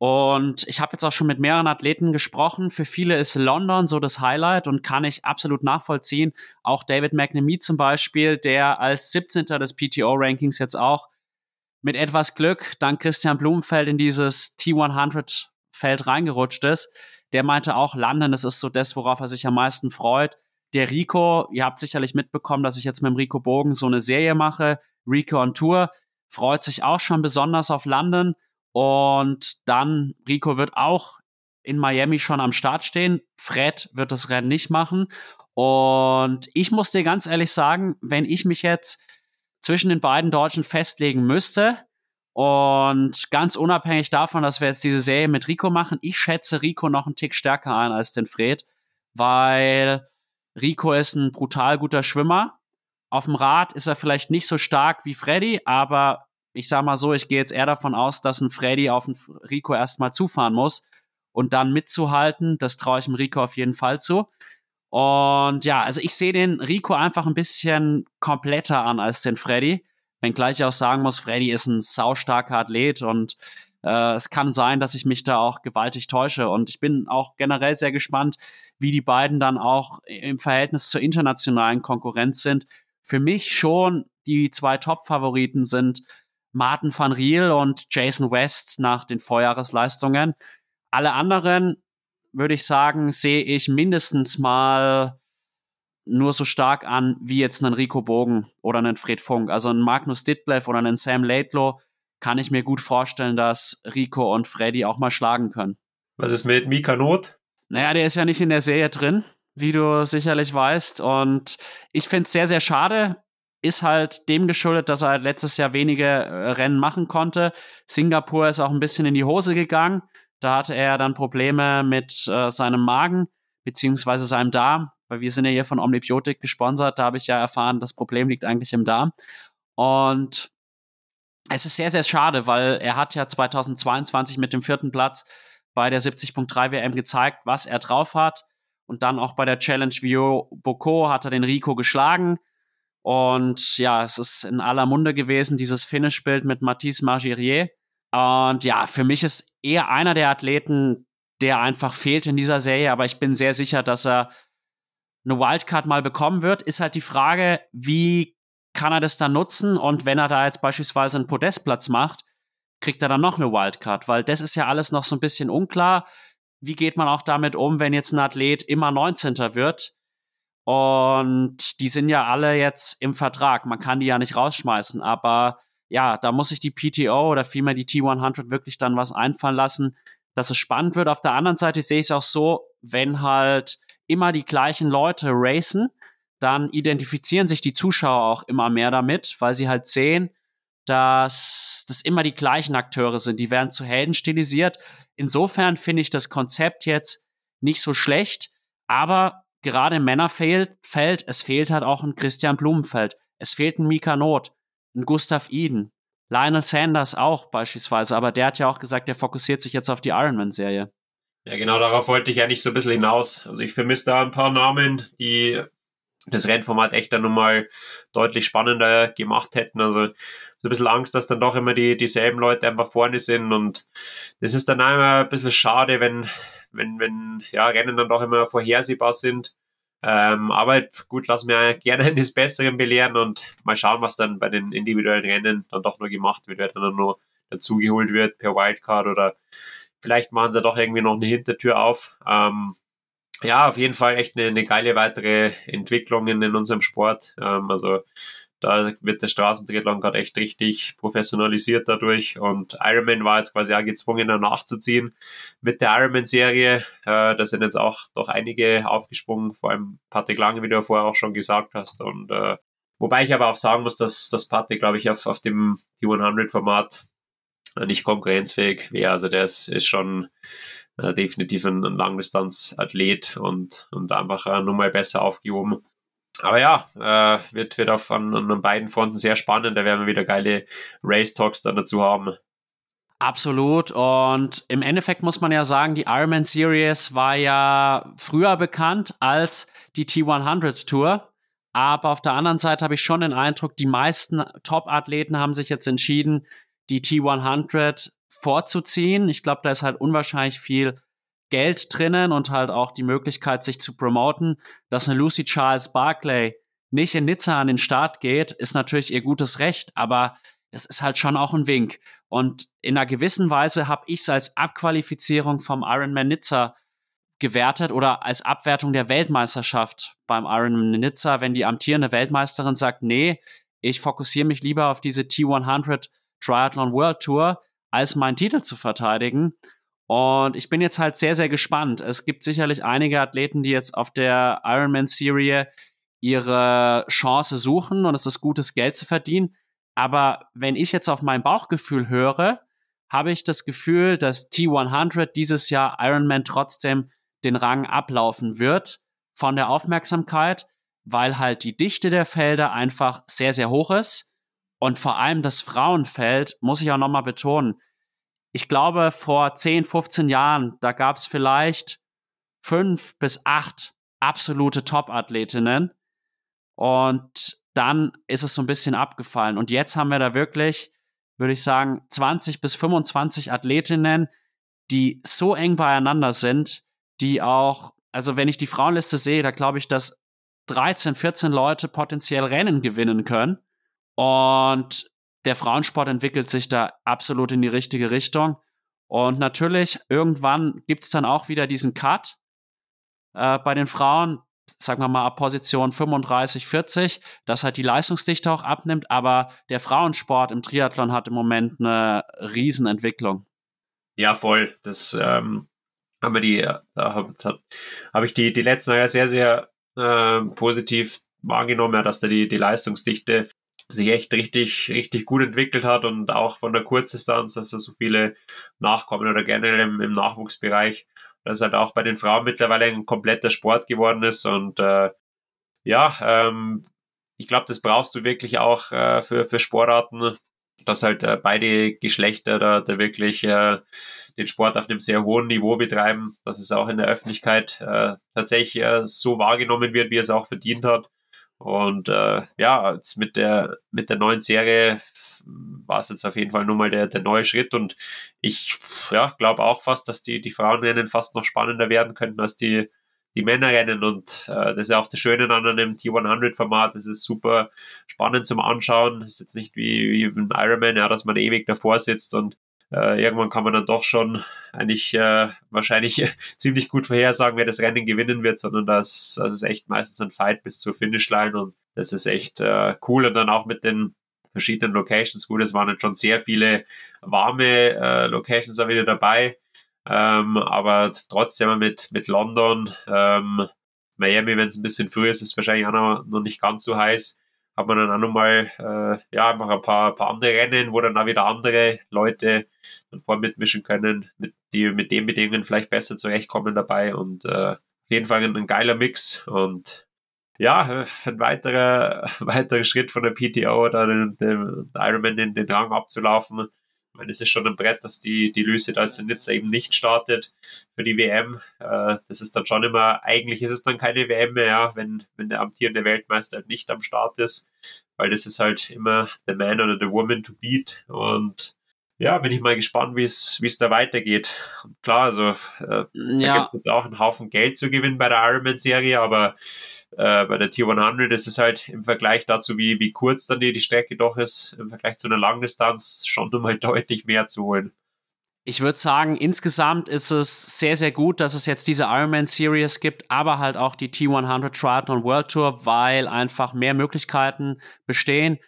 Und ich habe jetzt auch schon mit mehreren Athleten gesprochen. Für viele ist London so das Highlight und kann ich absolut nachvollziehen. Auch David McNamee zum Beispiel, der als 17. des PTO-Rankings jetzt auch mit etwas Glück dank Christian Blumenfeld in dieses T100-Feld reingerutscht ist. Der meinte auch, London, das ist so das, worauf er sich am meisten freut der Rico, ihr habt sicherlich mitbekommen, dass ich jetzt mit dem Rico Bogen so eine Serie mache, Rico on Tour, freut sich auch schon besonders auf London. Und dann Rico wird auch in Miami schon am Start stehen. Fred wird das Rennen nicht machen. Und ich muss dir ganz ehrlich sagen, wenn ich mich jetzt zwischen den beiden Deutschen festlegen müsste, und ganz unabhängig davon, dass wir jetzt diese Serie mit Rico machen, ich schätze Rico noch einen Tick stärker ein als den Fred, weil Rico ist ein brutal guter Schwimmer. Auf dem Rad ist er vielleicht nicht so stark wie Freddy, aber ich sag mal so, ich gehe jetzt eher davon aus, dass ein Freddy auf den Rico erstmal zufahren muss und dann mitzuhalten. Das traue ich dem Rico auf jeden Fall zu. Und ja, also ich sehe den Rico einfach ein bisschen kompletter an als den Freddy. Wenngleich ich auch sagen muss, Freddy ist ein saustarker Athlet und äh, es kann sein, dass ich mich da auch gewaltig täusche. Und ich bin auch generell sehr gespannt, wie die beiden dann auch im Verhältnis zur internationalen Konkurrenz sind. Für mich schon die zwei Top-Favoriten sind Martin van Riel und Jason West nach den Vorjahresleistungen. Alle anderen, würde ich sagen, sehe ich mindestens mal nur so stark an wie jetzt einen Rico Bogen oder einen Fred Funk. Also einen Magnus Ditlev oder einen Sam Laidlow kann ich mir gut vorstellen, dass Rico und Freddy auch mal schlagen können. Was ist mit Mika Not? Naja, der ist ja nicht in der Serie drin, wie du sicherlich weißt. Und ich finde es sehr, sehr schade. Ist halt dem geschuldet, dass er letztes Jahr wenige äh, Rennen machen konnte. Singapur ist auch ein bisschen in die Hose gegangen. Da hatte er dann Probleme mit äh, seinem Magen beziehungsweise seinem Darm, weil wir sind ja hier von Omnibiotik gesponsert. Da habe ich ja erfahren, das Problem liegt eigentlich im Darm. Und es ist sehr, sehr schade, weil er hat ja 2022 mit dem vierten Platz bei der 70.3 WM gezeigt, was er drauf hat. Und dann auch bei der Challenge Vio Boko hat er den Rico geschlagen. Und ja, es ist in aller Munde gewesen, dieses Finish-Bild mit Mathis Margirier. Und ja, für mich ist er einer der Athleten, der einfach fehlt in dieser Serie. Aber ich bin sehr sicher, dass er eine Wildcard mal bekommen wird. Ist halt die Frage, wie kann er das dann nutzen und wenn er da jetzt beispielsweise einen Podestplatz macht, kriegt er dann noch eine Wildcard, weil das ist ja alles noch so ein bisschen unklar. Wie geht man auch damit um, wenn jetzt ein Athlet immer 19. wird? Und die sind ja alle jetzt im Vertrag. Man kann die ja nicht rausschmeißen. Aber ja, da muss sich die PTO oder vielmehr die T100 wirklich dann was einfallen lassen, dass es spannend wird. Auf der anderen Seite sehe ich es auch so, wenn halt immer die gleichen Leute racen, dann identifizieren sich die Zuschauer auch immer mehr damit, weil sie halt sehen, dass das immer die gleichen Akteure sind. Die werden zu Helden stilisiert. Insofern finde ich das Konzept jetzt nicht so schlecht, aber gerade im Männerfeld, es fehlt halt auch ein Christian Blumenfeld. Es fehlt ein Mika Not, ein Gustav Eden, Lionel Sanders auch beispielsweise, aber der hat ja auch gesagt, der fokussiert sich jetzt auf die Ironman-Serie. Ja, genau darauf wollte ich ja nicht so ein bisschen hinaus. Also ich vermisse da ein paar Namen, die das Rennformat echt dann nochmal deutlich spannender gemacht hätten. Also so ein bisschen Angst, dass dann doch immer die, dieselben Leute einfach vorne sind und das ist dann auch immer ein bisschen schade, wenn, wenn, wenn ja, Rennen dann doch immer vorhersehbar sind. Ähm, aber gut, lass mir <laughs> gerne eines Besseren belehren und mal schauen, was dann bei den individuellen Rennen dann doch noch gemacht wird, wer dann noch dazugeholt wird per Wildcard oder vielleicht machen sie doch irgendwie noch eine Hintertür auf. Ähm, ja, auf jeden Fall echt eine, eine geile weitere Entwicklung in, in unserem Sport. Ähm, also da wird der Straßentriathlon gerade echt richtig professionalisiert dadurch und Ironman war jetzt quasi auch gezwungen, nachzuziehen mit der Ironman-Serie. Äh, da sind jetzt auch doch einige aufgesprungen, vor allem Patrick Lange, wie du ja vorher auch schon gesagt hast. Und äh, wobei ich aber auch sagen muss, dass das Patrick, glaube ich, auf, auf dem T100-Format nicht konkurrenzfähig wäre. Also der ist, ist schon äh, definitiv ein, ein Langdistanz-Athlet und, und einfach äh, nochmal besser aufgehoben aber ja, äh, wird, wird auf an, an beiden Fronten sehr spannend. Da werden wir wieder geile Race Talks dann dazu haben. Absolut. Und im Endeffekt muss man ja sagen, die Ironman Series war ja früher bekannt als die T100 Tour. Aber auf der anderen Seite habe ich schon den Eindruck, die meisten Top-Athleten haben sich jetzt entschieden, die T100 vorzuziehen. Ich glaube, da ist halt unwahrscheinlich viel Geld drinnen und halt auch die Möglichkeit, sich zu promoten, dass eine Lucy Charles Barclay nicht in Nizza an den Start geht, ist natürlich ihr gutes Recht, aber es ist halt schon auch ein Wink. Und in einer gewissen Weise habe ich es als Abqualifizierung vom Ironman Nizza gewertet oder als Abwertung der Weltmeisterschaft beim Ironman Nizza, wenn die amtierende Weltmeisterin sagt, nee, ich fokussiere mich lieber auf diese T100 Triathlon World Tour, als meinen Titel zu verteidigen. Und ich bin jetzt halt sehr, sehr gespannt. Es gibt sicherlich einige Athleten, die jetzt auf der Ironman-Serie ihre Chance suchen und es ist gutes Geld zu verdienen. Aber wenn ich jetzt auf mein Bauchgefühl höre, habe ich das Gefühl, dass T100 dieses Jahr Ironman trotzdem den Rang ablaufen wird von der Aufmerksamkeit, weil halt die Dichte der Felder einfach sehr, sehr hoch ist. Und vor allem das Frauenfeld, muss ich auch nochmal betonen, ich glaube, vor 10, 15 Jahren, da gab es vielleicht fünf bis acht absolute Top-Athletinnen. Und dann ist es so ein bisschen abgefallen. Und jetzt haben wir da wirklich, würde ich sagen, 20 bis 25 Athletinnen, die so eng beieinander sind, die auch, also wenn ich die Frauenliste sehe, da glaube ich, dass 13, 14 Leute potenziell Rennen gewinnen können. Und der Frauensport entwickelt sich da absolut in die richtige Richtung. Und natürlich, irgendwann gibt es dann auch wieder diesen Cut äh, bei den Frauen, sagen wir mal ab Position 35, 40, dass halt die Leistungsdichte auch abnimmt. Aber der Frauensport im Triathlon hat im Moment eine Riesenentwicklung. Ja, voll. Das ähm, haben wir die, da habe hab ich die, die letzten Jahre sehr, sehr äh, positiv wahrgenommen, dass da die, die Leistungsdichte sich echt richtig, richtig gut entwickelt hat und auch von der Kurzdistanz, dass da so viele nachkommen oder generell im, im Nachwuchsbereich, dass halt auch bei den Frauen mittlerweile ein kompletter Sport geworden ist und äh, ja, ähm, ich glaube, das brauchst du wirklich auch äh, für, für Sportarten, dass halt äh, beide Geschlechter da, da wirklich äh, den Sport auf einem sehr hohen Niveau betreiben, dass es auch in der Öffentlichkeit äh, tatsächlich äh, so wahrgenommen wird, wie es auch verdient hat. Und äh, ja, jetzt mit der, mit der neuen Serie war es jetzt auf jeden Fall nur mal der, der neue Schritt. Und ich ja, glaube auch fast, dass die, die Frauenrennen fast noch spannender werden könnten als die, die Männerrennen. Und äh, das ist ja auch das Schöne an einem T100-Format. Es ist super spannend zum Anschauen. Es ist jetzt nicht wie, wie ein Ironman, ja, dass man ewig davor sitzt und äh, irgendwann kann man dann doch schon eigentlich äh, wahrscheinlich <laughs> ziemlich gut vorhersagen, wer das Rennen gewinnen wird, sondern das, das ist echt meistens ein Fight bis zur Finishline und das ist echt äh, cool. Und dann auch mit den verschiedenen Locations. Gut, es waren jetzt schon sehr viele warme äh, Locations da wieder dabei, ähm, aber trotzdem mit, mit London, ähm, Miami, wenn es ein bisschen früher ist, ist wahrscheinlich auch noch, noch nicht ganz so heiß hat man dann auch nochmal äh, ja, einfach ein paar, paar andere Rennen, wo dann auch wieder andere Leute dann voll mitmischen können, mit, die mit den Bedingungen vielleicht besser zurechtkommen dabei und äh, auf jeden Fall ein, geiler Mix und ja, ein weiterer, <laughs> weiterer Schritt von der PTO oder dem, dem Ironman den, den Rang abzulaufen, meine, es ist schon ein Brett, dass die, die Lüse da jetzt in Nizza eben nicht startet für die WM. Äh, das ist dann schon immer, eigentlich ist es dann keine WM mehr, wenn, wenn der amtierende Weltmeister halt nicht am Start ist, weil das ist halt immer the man oder the woman to beat und ja, bin ich mal gespannt, wie es wie es da weitergeht. Klar, also äh, ja. da gibt jetzt auch einen Haufen Geld zu gewinnen bei der Ironman-Serie, aber äh, bei der T100 ist es halt im Vergleich dazu, wie, wie kurz dann die, die Strecke doch ist, im Vergleich zu einer Langdistanz schon nochmal <laughs> deutlich mehr zu holen. Ich würde sagen, insgesamt ist es sehr, sehr gut, dass es jetzt diese Ironman Series gibt, aber halt auch die T100 Triathlon World Tour, weil einfach mehr Möglichkeiten bestehen.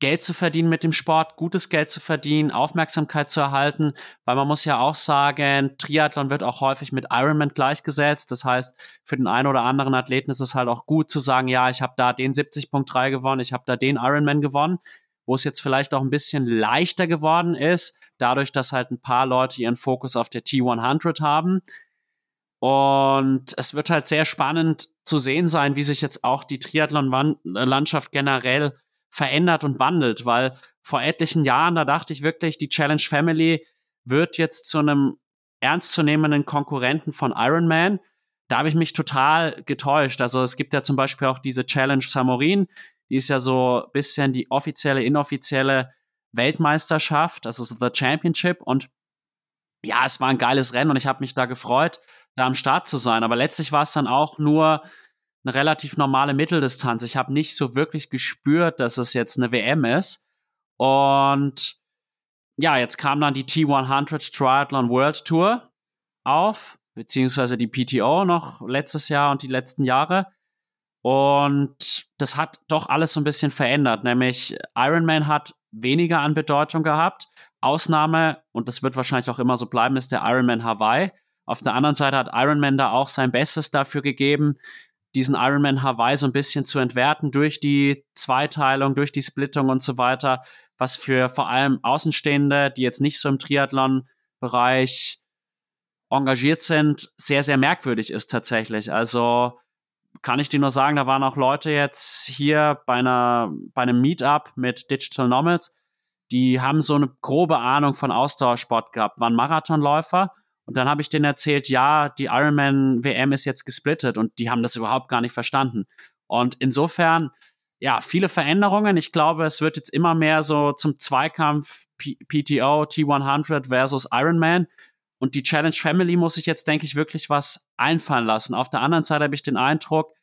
Geld zu verdienen mit dem Sport, gutes Geld zu verdienen, Aufmerksamkeit zu erhalten, weil man muss ja auch sagen, Triathlon wird auch häufig mit Ironman gleichgesetzt. Das heißt, für den einen oder anderen Athleten ist es halt auch gut zu sagen, ja, ich habe da den 70.3 gewonnen, ich habe da den Ironman gewonnen, wo es jetzt vielleicht auch ein bisschen leichter geworden ist, dadurch, dass halt ein paar Leute ihren Fokus auf der T100 haben. Und es wird halt sehr spannend zu sehen sein, wie sich jetzt auch die Triathlon-Landschaft generell verändert und wandelt, weil vor etlichen Jahren, da dachte ich wirklich, die Challenge Family wird jetzt zu einem ernstzunehmenden Konkurrenten von Iron Man. Da habe ich mich total getäuscht. Also es gibt ja zum Beispiel auch diese Challenge Samorin, die ist ja so ein bisschen die offizielle, inoffizielle Weltmeisterschaft, also The Championship. Und ja, es war ein geiles Rennen und ich habe mich da gefreut, da am Start zu sein. Aber letztlich war es dann auch nur eine relativ normale Mitteldistanz. Ich habe nicht so wirklich gespürt, dass es jetzt eine WM ist. Und ja, jetzt kam dann die T100 Triathlon World Tour auf, beziehungsweise die PTO noch letztes Jahr und die letzten Jahre. Und das hat doch alles so ein bisschen verändert. Nämlich Ironman hat weniger an Bedeutung gehabt. Ausnahme, und das wird wahrscheinlich auch immer so bleiben, ist der Ironman Hawaii. Auf der anderen Seite hat Ironman da auch sein Bestes dafür gegeben, diesen Ironman Hawaii so ein bisschen zu entwerten durch die Zweiteilung, durch die Splittung und so weiter, was für vor allem Außenstehende, die jetzt nicht so im Triathlon-Bereich engagiert sind, sehr, sehr merkwürdig ist tatsächlich. Also kann ich dir nur sagen, da waren auch Leute jetzt hier bei, einer, bei einem Meetup mit Digital Nomads, die haben so eine grobe Ahnung von Ausdauersport gehabt, waren Marathonläufer und dann habe ich denen erzählt, ja, die Ironman WM ist jetzt gesplittet und die haben das überhaupt gar nicht verstanden. Und insofern, ja, viele Veränderungen. Ich glaube, es wird jetzt immer mehr so zum Zweikampf P PTO, T100 versus Ironman. Und die Challenge Family muss sich jetzt, denke ich, wirklich was einfallen lassen. Auf der anderen Seite habe ich den Eindruck,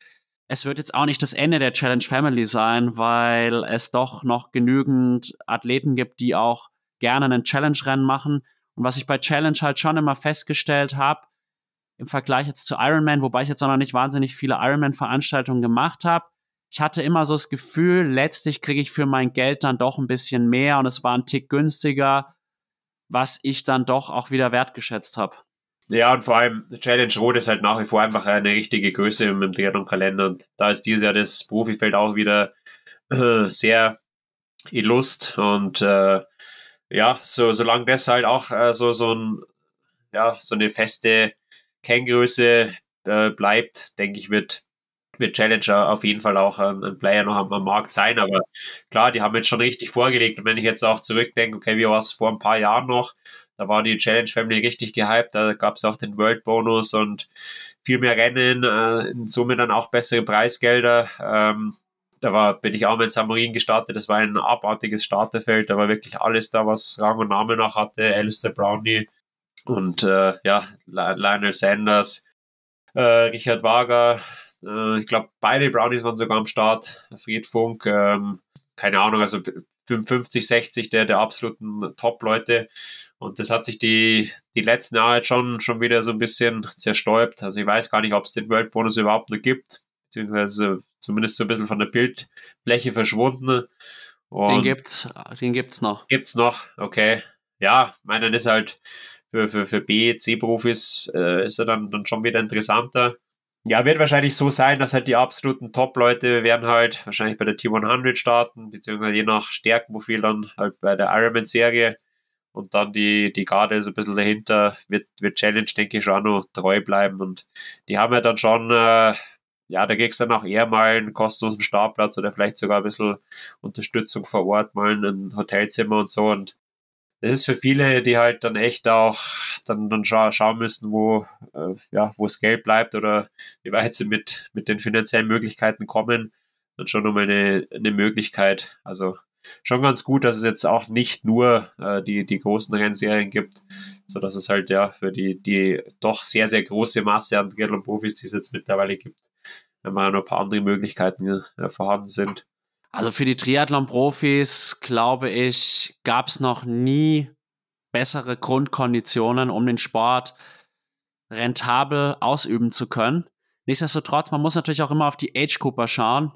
es wird jetzt auch nicht das Ende der Challenge Family sein, weil es doch noch genügend Athleten gibt, die auch gerne einen Challenge-Rennen machen. Und was ich bei Challenge halt schon immer festgestellt habe, im Vergleich jetzt zu Ironman, wobei ich jetzt auch noch nicht wahnsinnig viele Ironman-Veranstaltungen gemacht habe, ich hatte immer so das Gefühl, letztlich kriege ich für mein Geld dann doch ein bisschen mehr und es war ein Tick günstiger, was ich dann doch auch wieder wertgeschätzt habe. Ja, und vor allem Challenge Rot ist halt nach wie vor einfach eine richtige Größe im Triathlon-Kalender und da ist dieses Jahr das Profifeld auch wieder äh, sehr illust und äh, ja, so, solange das halt auch äh, so, so, ein, ja, so eine feste Kenngröße äh, bleibt, denke ich, wird, wird Challenger auf jeden Fall auch ein, ein Player noch am, am, Markt sein. Aber klar, die haben jetzt schon richtig vorgelegt. Und wenn ich jetzt auch zurückdenke, okay, wie war es vor ein paar Jahren noch? Da war die Challenge Family richtig gehypt. Da gab es auch den World Bonus und viel mehr Rennen, äh, in Summe dann auch bessere Preisgelder. Ähm, da war, bin ich auch mit Samarin gestartet. Das war ein abartiges Starterfeld. Da war wirklich alles da, was Rang und Name noch hatte. Alistair Brownie und äh, ja, Lionel Sanders, äh, Richard Wager. Äh, ich glaube, beide Brownies waren sogar am Start. Fried Funk, ähm, keine Ahnung, also 55, 60 der, der absoluten Top-Leute. Und das hat sich die, die letzten Jahre schon, schon wieder so ein bisschen zerstäubt. Also ich weiß gar nicht, ob es den World Bonus überhaupt noch gibt beziehungsweise zumindest so ein bisschen von der Bildfläche verschwunden. Und den gibt's, den gibt's noch. Gibt's noch, okay. Ja, meinen ist halt für, für, für B, C-Profis äh, ist er dann, dann schon wieder interessanter. Ja, wird wahrscheinlich so sein, dass halt die absoluten Top-Leute werden halt wahrscheinlich bei der T100 starten, beziehungsweise je nach Stärkenprofil dann halt bei der Ironman-Serie. Und dann die, die Garde so ein bisschen dahinter wird, wird Challenge, denke ich, schon auch noch treu bleiben. Und die haben ja dann schon äh, ja, da kriegst du dann auch eher mal einen kostenlosen Startplatz oder vielleicht sogar ein bisschen Unterstützung vor Ort, mal ein Hotelzimmer und so. Und das ist für viele, die halt dann echt auch dann, dann scha schauen müssen, wo, äh, ja, wo das Geld bleibt oder wie weit sie mit, mit den finanziellen Möglichkeiten kommen, dann schon nochmal eine, eine Möglichkeit. Also schon ganz gut, dass es jetzt auch nicht nur äh, die, die großen Rennserien gibt, so dass es halt ja für die, die doch sehr, sehr große Masse an Triathlon-Profis, die es jetzt mittlerweile gibt, wenn mal noch ein paar andere Möglichkeiten äh, vorhanden sind. Also für die Triathlon-Profis, glaube ich, gab es noch nie bessere Grundkonditionen, um den Sport rentabel ausüben zu können. Nichtsdestotrotz, man muss natürlich auch immer auf die Age Cooper schauen.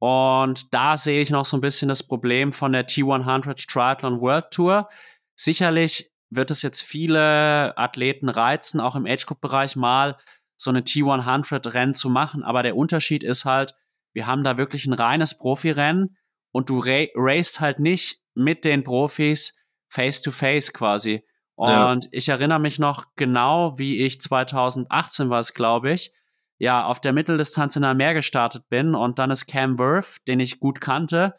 Und da sehe ich noch so ein bisschen das Problem von der T100 Triathlon World Tour. Sicherlich wird es jetzt viele Athleten reizen, auch im Age Group Bereich mal so eine T100 Rennen zu machen. Aber der Unterschied ist halt, wir haben da wirklich ein reines Profirennen und du ra racest halt nicht mit den Profis face to face quasi. Und ja. ich erinnere mich noch genau, wie ich 2018 war es, glaube ich, ja, auf der Mitteldistanz in der Meer gestartet bin und dann ist Cam Worth, den ich gut kannte,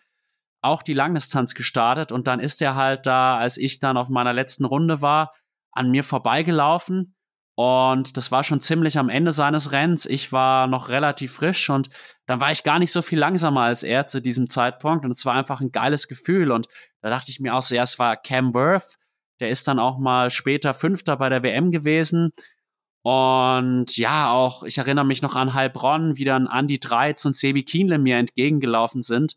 auch die Langdistanz gestartet und dann ist er halt da, als ich dann auf meiner letzten Runde war, an mir vorbeigelaufen und das war schon ziemlich am Ende seines Rennens. Ich war noch relativ frisch und dann war ich gar nicht so viel langsamer als er zu diesem Zeitpunkt. Und es war einfach ein geiles Gefühl. Und da dachte ich mir auch so, ja, es war Cam Worth. Der ist dann auch mal später Fünfter bei der WM gewesen. Und ja, auch, ich erinnere mich noch an Heilbronn, wie dann Andy Dreiz und Sebi Kienle mir entgegengelaufen sind.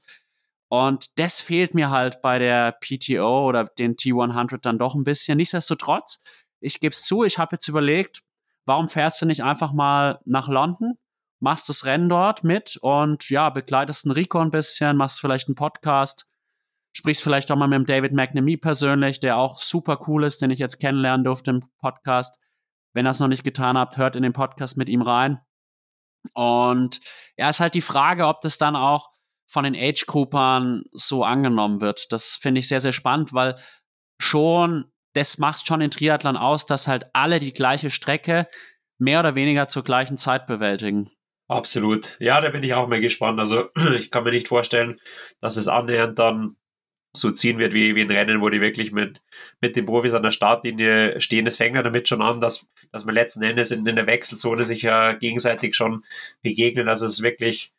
Und das fehlt mir halt bei der PTO oder den T100 dann doch ein bisschen. Nichtsdestotrotz, ich gebe es zu, ich habe jetzt überlegt, warum fährst du nicht einfach mal nach London, machst das Rennen dort mit und ja, begleitest einen Rico ein bisschen, machst vielleicht einen Podcast, sprichst vielleicht auch mal mit dem David McNamee persönlich, der auch super cool ist, den ich jetzt kennenlernen durfte im Podcast. Wenn ihr es noch nicht getan habt, hört in den Podcast mit ihm rein. Und ja, ist halt die Frage, ob das dann auch von den Age-Groupern so angenommen wird. Das finde ich sehr, sehr spannend, weil schon das macht schon den Triathlon aus, dass halt alle die gleiche Strecke mehr oder weniger zur gleichen Zeit bewältigen. Absolut. Ja, da bin ich auch mal gespannt. Also <clears throat> ich kann mir nicht vorstellen, dass es annähernd dann so ziehen wird wie, wie ein Rennen, wo die wirklich mit, mit den Profis an der Startlinie stehen. Es fängt ja damit schon an, dass, dass man letzten Endes in, in der Wechselzone sich ja gegenseitig schon begegnet. Also es ist wirklich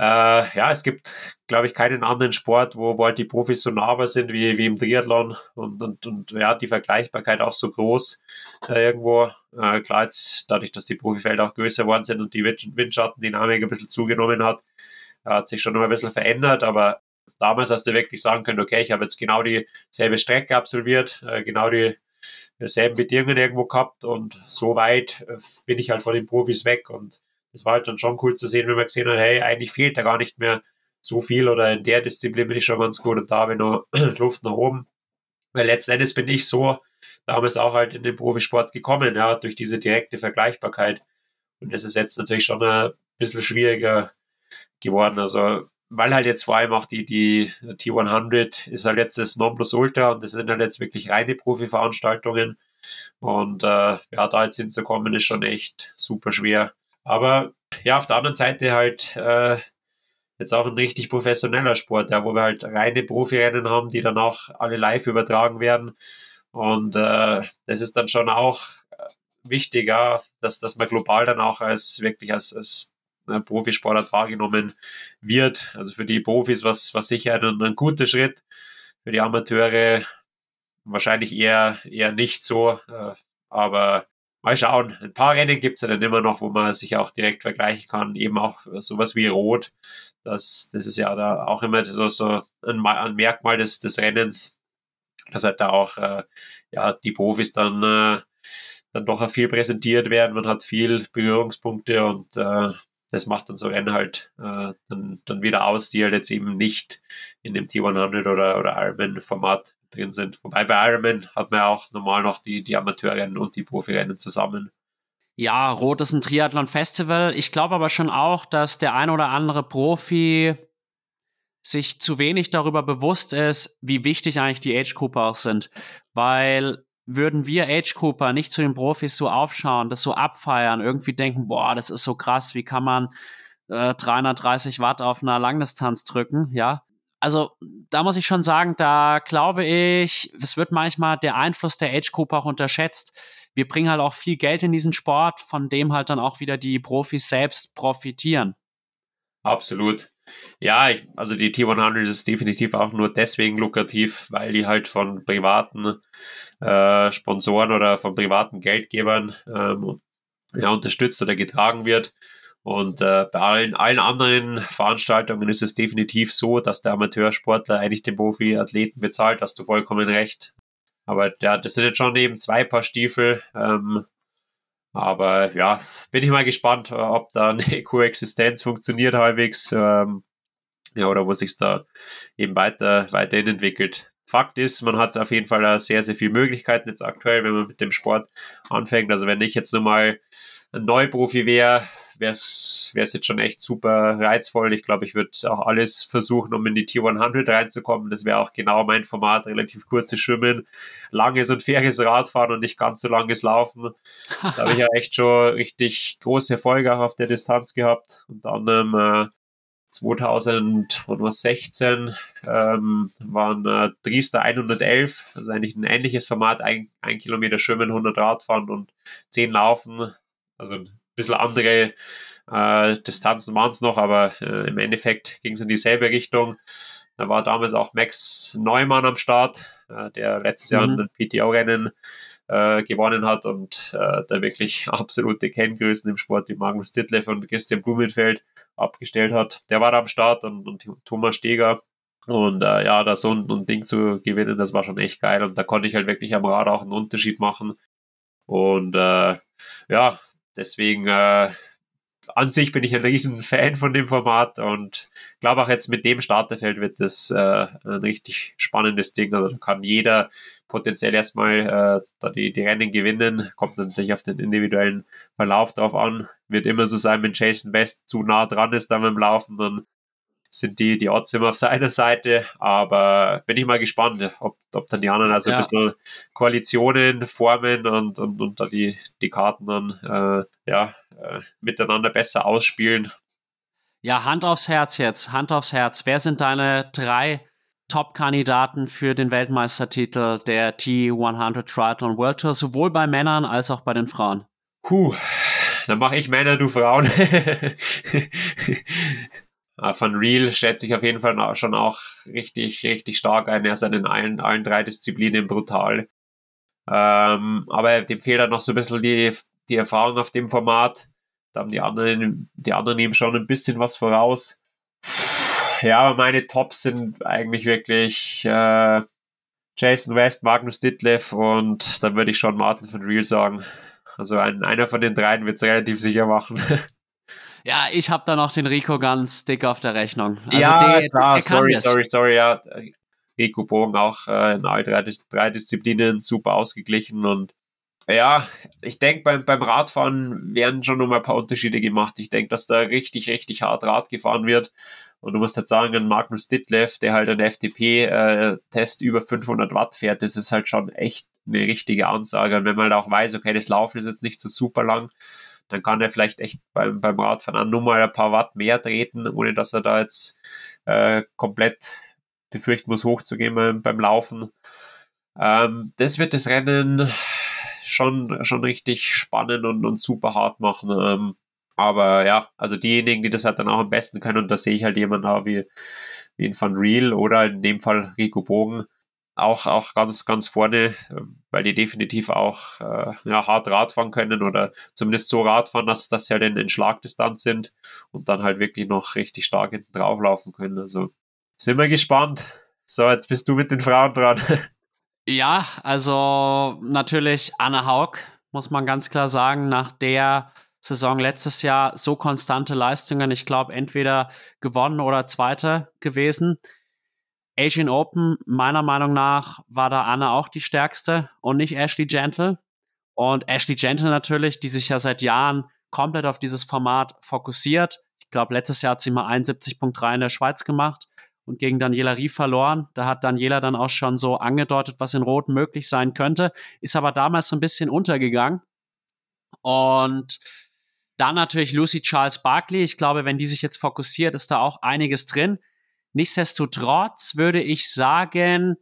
äh, ja, es gibt, glaube ich, keinen anderen Sport, wo, wo halt die Profis so nahbar sind wie, wie im Triathlon und, und, und ja, die Vergleichbarkeit auch so groß äh, irgendwo. Äh, klar, jetzt dadurch, dass die Profifelder auch größer geworden sind und die Windschattendynamik ein bisschen zugenommen hat, hat sich schon noch ein bisschen verändert, aber damals hast du wirklich sagen können, okay, ich habe jetzt genau dieselbe Strecke absolviert, äh, genau die selben Bedingungen irgendwo gehabt und so weit äh, bin ich halt von den Profis weg und das war halt dann schon cool zu sehen, wenn man gesehen hat, hey, eigentlich fehlt da gar nicht mehr so viel oder in der Disziplin bin ich schon ganz gut und da habe ich noch <clears throat> Luft nach oben. Weil letzten Endes bin ich so damals auch halt in den Profisport gekommen, ja, durch diese direkte Vergleichbarkeit. Und das ist jetzt natürlich schon ein bisschen schwieriger geworden. Also, weil halt jetzt vor allem auch die, die T100 ist halt jetzt das Nonplusultra und das sind halt jetzt wirklich reine Profi-Veranstaltungen. Und äh, ja, da jetzt hinzukommen, ist schon echt super schwer. Aber ja, auf der anderen Seite halt äh, jetzt auch ein richtig professioneller Sport, ja, wo wir halt reine Profirennen haben, die dann auch alle live übertragen werden. Und äh, das ist dann schon auch äh, wichtig, ja, dass, dass man global dann auch als wirklich als, als äh, Profisportart wahrgenommen wird. Also für die Profis was, was sicher ein, ein guter Schritt, für die Amateure wahrscheinlich eher, eher nicht so. Äh, aber mal schauen. Ein paar Rennen gibt es ja dann immer noch, wo man sich auch direkt vergleichen kann. Eben auch sowas wie Rot. Das, das ist ja da auch immer so, so ein, ein Merkmal des, des Rennens, dass halt da auch äh, ja, die Profis dann, äh, dann doch viel präsentiert werden. Man hat viel Berührungspunkte und äh, das macht dann so Rennen halt äh, dann, dann wieder aus, die halt jetzt eben nicht in dem T100 oder, oder Ironman-Format drin sind. Wobei bei Ironman hat man auch normal noch die, die Amateurrennen und die Profirennen zusammen. Ja, Rot ist ein Triathlon-Festival. Ich glaube aber schon auch, dass der ein oder andere Profi sich zu wenig darüber bewusst ist, wie wichtig eigentlich die Age Cooper auch sind. Weil würden wir Age Cooper nicht zu den Profis so aufschauen, das so abfeiern, irgendwie denken, boah, das ist so krass, wie kann man äh, 330 Watt auf einer Langdistanz drücken, ja, also da muss ich schon sagen, da glaube ich, es wird manchmal der Einfluss der Age Group auch unterschätzt. Wir bringen halt auch viel Geld in diesen Sport, von dem halt dann auch wieder die Profis selbst profitieren. Absolut. Ja, ich, also die T100 ist definitiv auch nur deswegen lukrativ, weil die halt von privaten äh, Sponsoren oder von privaten Geldgebern ähm, ja, unterstützt oder getragen wird. Und äh, bei allen, allen anderen Veranstaltungen ist es definitiv so, dass der Amateursportler eigentlich den Profi-Athleten bezahlt, hast du vollkommen recht. Aber ja, das sind jetzt schon eben zwei Paar Stiefel. Ähm, aber ja, bin ich mal gespannt, ob da eine <laughs> Koexistenz funktioniert halbwegs. Ähm, ja, oder wo sich da eben weiter, weiterhin entwickelt. Fakt ist, man hat auf jeden Fall sehr, sehr viele Möglichkeiten jetzt aktuell, wenn man mit dem Sport anfängt. Also wenn ich jetzt nochmal ein Neuprofi wäre, wäre es jetzt schon echt super reizvoll. Ich glaube, ich würde auch alles versuchen, um in die Tier 100 reinzukommen. Das wäre auch genau mein Format. Relativ kurzes Schwimmen, langes und faires Radfahren und nicht ganz so langes Laufen. Da habe ich ja <laughs> echt schon richtig große Erfolge auf der Distanz gehabt. Unter anderem äh, 2016 ähm, waren äh, Driester 111, also eigentlich ein ähnliches Format, ein, ein Kilometer Schwimmen, 100 Radfahren und 10 Laufen. Also ein bisschen andere äh, Distanzen waren es noch, aber äh, im Endeffekt ging es in dieselbe Richtung. Da war damals auch Max Neumann am Start, äh, der letztes Jahr mhm. ein PTO-Rennen äh, gewonnen hat und äh, da wirklich <laughs> absolute Kenngrößen im Sport wie Magnus Ditlev und Christian Blumenfeld abgestellt hat. Der war am Start und, und Thomas Steger. Und äh, ja, da so ein, ein, Ding zu gewinnen, das war schon echt geil. Und da konnte ich halt wirklich am Rad auch einen Unterschied machen. Und äh, ja, deswegen äh, an sich bin ich ein riesen Fan von dem Format und glaube auch jetzt mit dem Starterfeld wird das äh, ein richtig spannendes Ding. Also da kann jeder potenziell erstmal äh, da die, die Rennen gewinnen. Kommt natürlich auf den individuellen Verlauf drauf an. Wird immer so sein, wenn Jason West zu nah dran ist dann beim Laufen, dann sind die, die Odds immer auf seiner Seite. Aber bin ich mal gespannt, ob, ob dann die anderen also ja. ein bisschen Koalitionen formen und, und, und da die, die Karten dann äh, ja, äh, miteinander besser ausspielen. Ja, Hand aufs Herz jetzt, Hand aufs Herz. Wer sind deine drei Top-Kandidaten für den Weltmeistertitel der T100 Triathlon World Tour, sowohl bei Männern als auch bei den Frauen? Puh, dann mache ich Männer, du Frauen. <laughs> Ah, Van Real schätze ich auf jeden Fall schon auch richtig, richtig stark ein. Er ist in allen, allen drei Disziplinen brutal. Ähm, aber dem fehlt dann noch so ein bisschen die, die Erfahrung auf dem Format. Da haben die anderen, die anderen ihm schon ein bisschen was voraus. Ja, aber meine Tops sind eigentlich wirklich äh, Jason West, Magnus Ditlev und dann würde ich schon Martin van Real sagen. Also ein, einer von den dreien wird es relativ sicher machen. <laughs> Ja, ich habe da noch den Rico ganz dick auf der Rechnung. Also ja, der, klar, der sorry, sorry, sorry, ja. Rico Bogen auch äh, in all drei, drei Disziplinen super ausgeglichen und ja, ich denke, beim, beim Radfahren werden schon noch mal ein paar Unterschiede gemacht. Ich denke, dass da richtig, richtig hart Rad gefahren wird. Und du musst halt sagen, ein Magnus Ditlev, der halt einen FTP-Test äh, über 500 Watt fährt, das ist halt schon echt eine richtige Ansage. Und wenn man halt auch weiß, okay, das Laufen ist jetzt nicht so super lang, dann kann er vielleicht echt beim, beim Radfahren nur mal ein paar Watt mehr treten, ohne dass er da jetzt äh, komplett befürchten muss, hochzugehen beim, beim Laufen. Ähm, das wird das Rennen schon, schon richtig spannend und, und super hart machen. Ähm, aber ja, also diejenigen, die das halt dann auch am besten können, und da sehe ich halt jemanden auch wie, wie in Van Real oder in dem Fall Rico Bogen, auch, auch ganz, ganz vorne, weil die definitiv auch äh, ja, hart Radfahren können oder zumindest so Radfahren, dass, dass sie halt in, in Schlagdistanz sind und dann halt wirklich noch richtig stark hinten drauflaufen können. Also sind wir gespannt. So, jetzt bist du mit den Frauen dran. <laughs> Ja, also natürlich Anna Haug, muss man ganz klar sagen, nach der Saison letztes Jahr so konstante Leistungen, ich glaube, entweder gewonnen oder Zweiter gewesen. Asian Open, meiner Meinung nach, war da Anna auch die stärkste und nicht Ashley Gentle. Und Ashley Gentle natürlich, die sich ja seit Jahren komplett auf dieses Format fokussiert. Ich glaube, letztes Jahr hat sie mal 71.3 in der Schweiz gemacht und gegen Daniela Rie verloren. Da hat Daniela dann auch schon so angedeutet, was in Rot möglich sein könnte, ist aber damals so ein bisschen untergegangen. Und dann natürlich Lucy Charles Barkley. Ich glaube, wenn die sich jetzt fokussiert, ist da auch einiges drin. Nichtsdestotrotz würde ich sagen,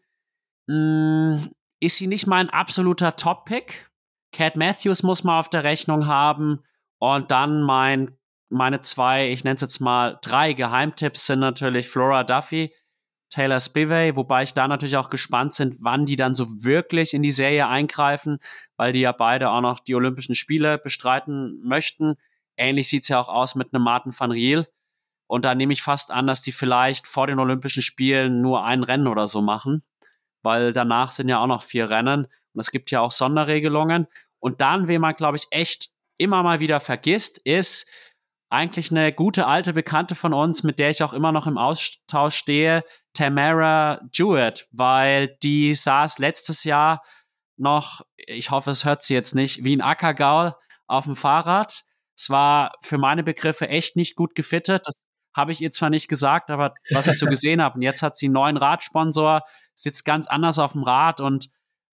mh, mm, ist sie nicht mein absoluter Top-Pick. Cat Matthews muss man auf der Rechnung haben. Und dann mein, meine zwei, ich nenne es jetzt mal drei Geheimtipps sind natürlich Flora Duffy, Taylor Spivey, wobei ich da natürlich auch gespannt bin, wann die dann so wirklich in die Serie eingreifen, weil die ja beide auch noch die Olympischen Spiele bestreiten möchten. Ähnlich sieht's ja auch aus mit einem Martin van Riel. Und da nehme ich fast an, dass die vielleicht vor den Olympischen Spielen nur ein Rennen oder so machen, weil danach sind ja auch noch vier Rennen und es gibt ja auch Sonderregelungen. Und dann, wen man, glaube ich, echt immer mal wieder vergisst, ist eigentlich eine gute alte Bekannte von uns, mit der ich auch immer noch im Austausch stehe, Tamara Jewett, weil die saß letztes Jahr noch, ich hoffe, es hört sie jetzt nicht, wie ein Ackergaul auf dem Fahrrad. Es war für meine Begriffe echt nicht gut gefittet. Das habe ich ihr zwar nicht gesagt, aber was ich so <laughs> gesehen habe. Und jetzt hat sie einen neuen Radsponsor, sitzt ganz anders auf dem Rad und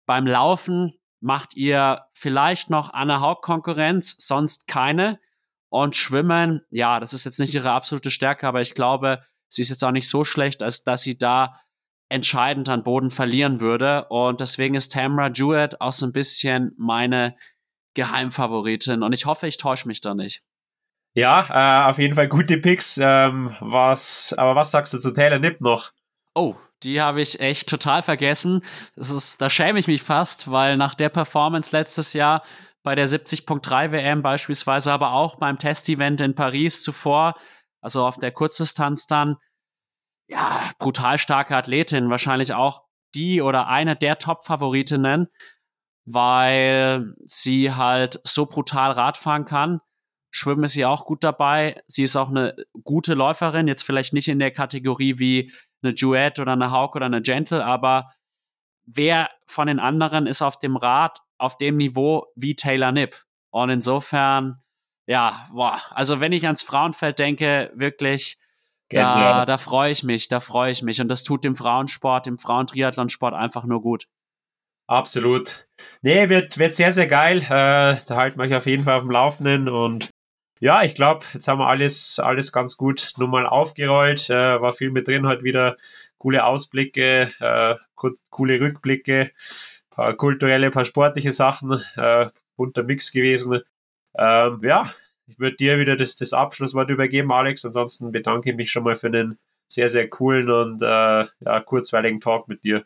beim Laufen macht ihr vielleicht noch Anne Haug Konkurrenz, sonst keine. Und Schwimmen, ja, das ist jetzt nicht ihre absolute Stärke, aber ich glaube, sie ist jetzt auch nicht so schlecht, als dass sie da entscheidend an Boden verlieren würde. Und deswegen ist Tamara Jewett auch so ein bisschen meine Geheimfavoritin. Und ich hoffe, ich täusche mich da nicht. Ja, äh, auf jeden Fall gute Picks. Ähm, was, aber was sagst du zu Taylor Nipp noch? Oh, die habe ich echt total vergessen. Das ist, da schäme ich mich fast, weil nach der Performance letztes Jahr bei der 70.3 WM beispielsweise, aber auch beim Testevent in Paris zuvor, also auf der Kurzdistanz dann, ja, brutal starke Athletin, wahrscheinlich auch die oder eine der Top-Favoritinnen, weil sie halt so brutal Radfahren kann. Schwimmen ist sie auch gut dabei. Sie ist auch eine gute Läuferin, jetzt vielleicht nicht in der Kategorie wie eine Duet oder eine Hawk oder eine Gentle, aber wer von den anderen ist auf dem Rad auf dem Niveau wie Taylor Nipp? Und insofern, ja, boah, also wenn ich ans Frauenfeld denke, wirklich, da, da freue ich mich, da freue ich mich. Und das tut dem Frauensport, dem Frauentriathlonsport einfach nur gut. Absolut. Nee, wird, wird sehr, sehr geil. Äh, da halten wir euch auf jeden Fall auf dem Laufenden und ja, ich glaube, jetzt haben wir alles, alles ganz gut nochmal aufgerollt. Äh, war viel mit drin, heute wieder coole Ausblicke, äh, coole Rückblicke, paar kulturelle, paar sportliche Sachen, äh, bunter Mix gewesen. Ähm, ja, ich würde dir wieder das, das Abschlusswort übergeben, Alex. Ansonsten bedanke ich mich schon mal für einen sehr, sehr coolen und äh, ja, kurzweiligen Talk mit dir.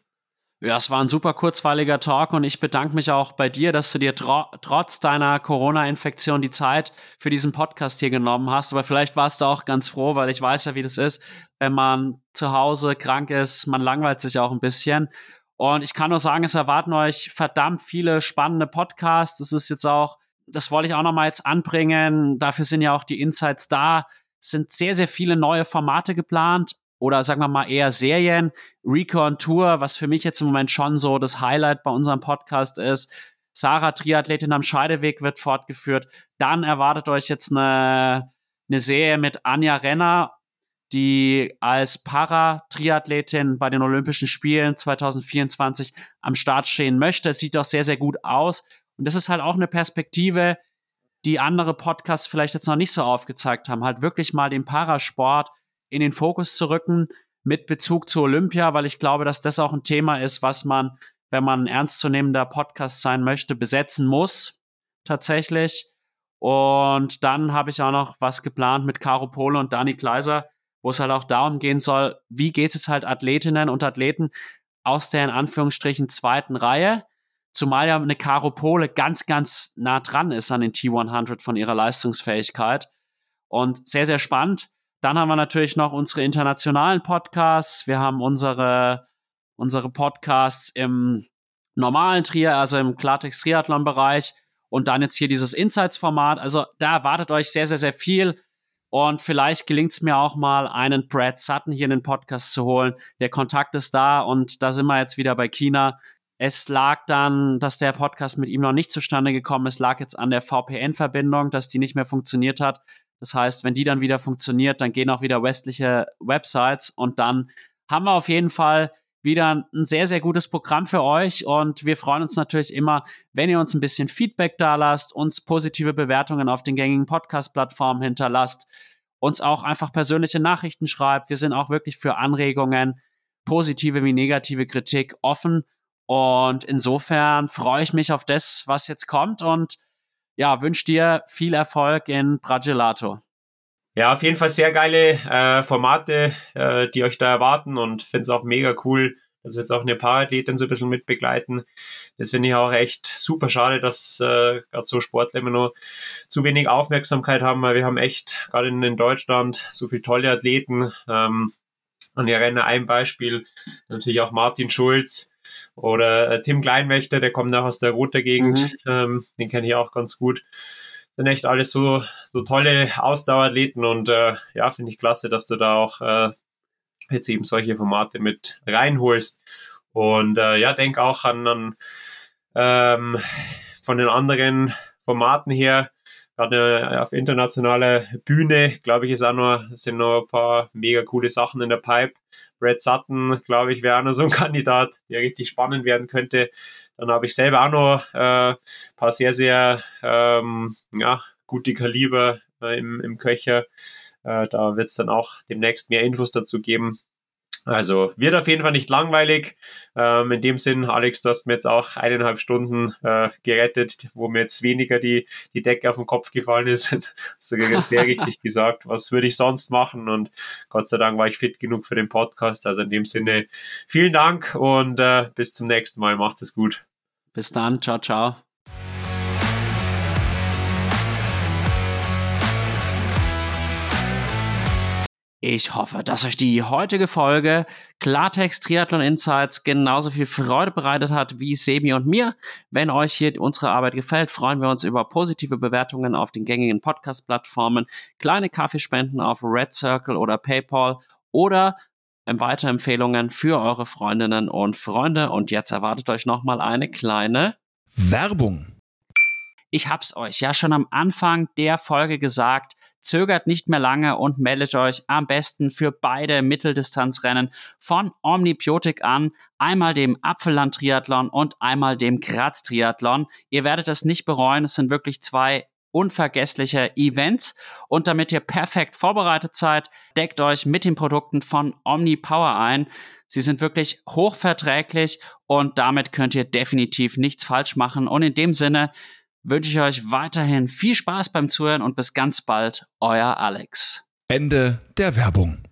Ja, es war ein super kurzweiliger Talk und ich bedanke mich auch bei dir, dass du dir tro trotz deiner Corona-Infektion die Zeit für diesen Podcast hier genommen hast. Aber vielleicht warst du auch ganz froh, weil ich weiß ja, wie das ist, wenn man zu Hause krank ist, man langweilt sich auch ein bisschen. Und ich kann nur sagen, es erwarten euch verdammt viele spannende Podcasts. Es ist jetzt auch, das wollte ich auch nochmal jetzt anbringen. Dafür sind ja auch die Insights da. Es sind sehr, sehr viele neue Formate geplant oder sagen wir mal eher Serien. Recon Tour, was für mich jetzt im Moment schon so das Highlight bei unserem Podcast ist. Sarah Triathletin am Scheideweg wird fortgeführt. Dann erwartet euch jetzt eine, eine Serie mit Anja Renner, die als Para-Triathletin bei den Olympischen Spielen 2024 am Start stehen möchte. Es sieht doch sehr, sehr gut aus. Und das ist halt auch eine Perspektive, die andere Podcasts vielleicht jetzt noch nicht so aufgezeigt haben. Halt wirklich mal den Parasport in den Fokus zu rücken mit Bezug zu Olympia, weil ich glaube, dass das auch ein Thema ist, was man, wenn man ein ernstzunehmender Podcast sein möchte, besetzen muss, tatsächlich. Und dann habe ich auch noch was geplant mit Caro Pole und Dani Kleiser, wo es halt auch darum gehen soll, wie geht es halt Athletinnen und Athleten aus der in Anführungsstrichen zweiten Reihe, zumal ja eine Caro Pole ganz, ganz nah dran ist an den T100 von ihrer Leistungsfähigkeit. Und sehr, sehr spannend. Dann haben wir natürlich noch unsere internationalen Podcasts. Wir haben unsere, unsere Podcasts im normalen Trier, also im Klartext Triathlon Bereich und dann jetzt hier dieses Insights Format. Also da erwartet euch sehr, sehr, sehr viel. Und vielleicht gelingt es mir auch mal, einen Brad Sutton hier in den Podcast zu holen. Der Kontakt ist da und da sind wir jetzt wieder bei China. Es lag dann, dass der Podcast mit ihm noch nicht zustande gekommen ist, lag jetzt an der VPN-Verbindung, dass die nicht mehr funktioniert hat. Das heißt, wenn die dann wieder funktioniert, dann gehen auch wieder westliche Websites und dann haben wir auf jeden Fall wieder ein sehr, sehr gutes Programm für euch und wir freuen uns natürlich immer, wenn ihr uns ein bisschen Feedback da lasst, uns positive Bewertungen auf den gängigen Podcast-Plattformen hinterlasst uns auch einfach persönliche Nachrichten schreibt. Wir sind auch wirklich für Anregungen, positive wie negative Kritik offen. Und insofern freue ich mich auf das, was jetzt kommt und ja, wünsche dir viel Erfolg in Bragelato. Ja, auf jeden Fall sehr geile äh, Formate, äh, die euch da erwarten und finde es auch mega cool, dass wir jetzt auch eine Paarathletin so ein bisschen mit begleiten. Das finde ich auch echt super schade, dass äh, gerade so Sportler immer nur zu wenig Aufmerksamkeit haben, weil wir haben echt gerade in, in Deutschland so viele tolle Athleten. Ähm, und ich renne ein Beispiel, natürlich auch Martin Schulz oder äh, Tim Kleinwächter, der kommt auch aus der Roter Gegend, mhm. ähm, den kenne ich auch ganz gut sind echt alles so, so tolle Ausdauerathleten und äh, ja, finde ich klasse, dass du da auch äh, jetzt eben solche Formate mit reinholst. Und äh, ja, denk auch an, an ähm, von den anderen Formaten her, gerade auf internationaler Bühne, glaube ich, ist auch noch, sind noch ein paar mega coole Sachen in der Pipe. Brad Sutton, glaube ich, wäre auch noch so ein <laughs> Kandidat, der richtig spannend werden könnte. Dann habe ich selber auch noch äh, paar sehr, sehr ähm, ja, gute Kaliber äh, im, im Köcher. Äh, da wird es dann auch demnächst mehr Infos dazu geben. Also wird auf jeden Fall nicht langweilig. Ähm, in dem Sinn, Alex, du hast mir jetzt auch eineinhalb Stunden äh, gerettet, wo mir jetzt weniger die, die Decke auf den Kopf gefallen ist. <laughs> du sehr richtig gesagt. Was würde ich sonst machen? Und Gott sei Dank war ich fit genug für den Podcast. Also in dem Sinne, vielen Dank und äh, bis zum nächsten Mal. Macht es gut. Bis dann. Ciao, ciao. Ich hoffe, dass euch die heutige Folge Klartext Triathlon Insights genauso viel Freude bereitet hat wie Sebi und mir. Wenn euch hier unsere Arbeit gefällt, freuen wir uns über positive Bewertungen auf den gängigen Podcast-Plattformen, kleine Kaffeespenden auf Red Circle oder PayPal oder Weiterempfehlungen für eure Freundinnen und Freunde. Und jetzt erwartet euch nochmal eine kleine Werbung. Ich hab's euch ja schon am Anfang der Folge gesagt. Zögert nicht mehr lange und meldet euch am besten für beide Mitteldistanzrennen von Omnipiotik an. Einmal dem Apfelland-Triathlon und einmal dem Graz-Triathlon. Ihr werdet es nicht bereuen. Es sind wirklich zwei unvergessliche Events. Und damit ihr perfekt vorbereitet seid, deckt euch mit den Produkten von Omni Power ein. Sie sind wirklich hochverträglich und damit könnt ihr definitiv nichts falsch machen. Und in dem Sinne wünsche ich euch weiterhin viel Spaß beim Zuhören und bis ganz bald, euer Alex. Ende der Werbung.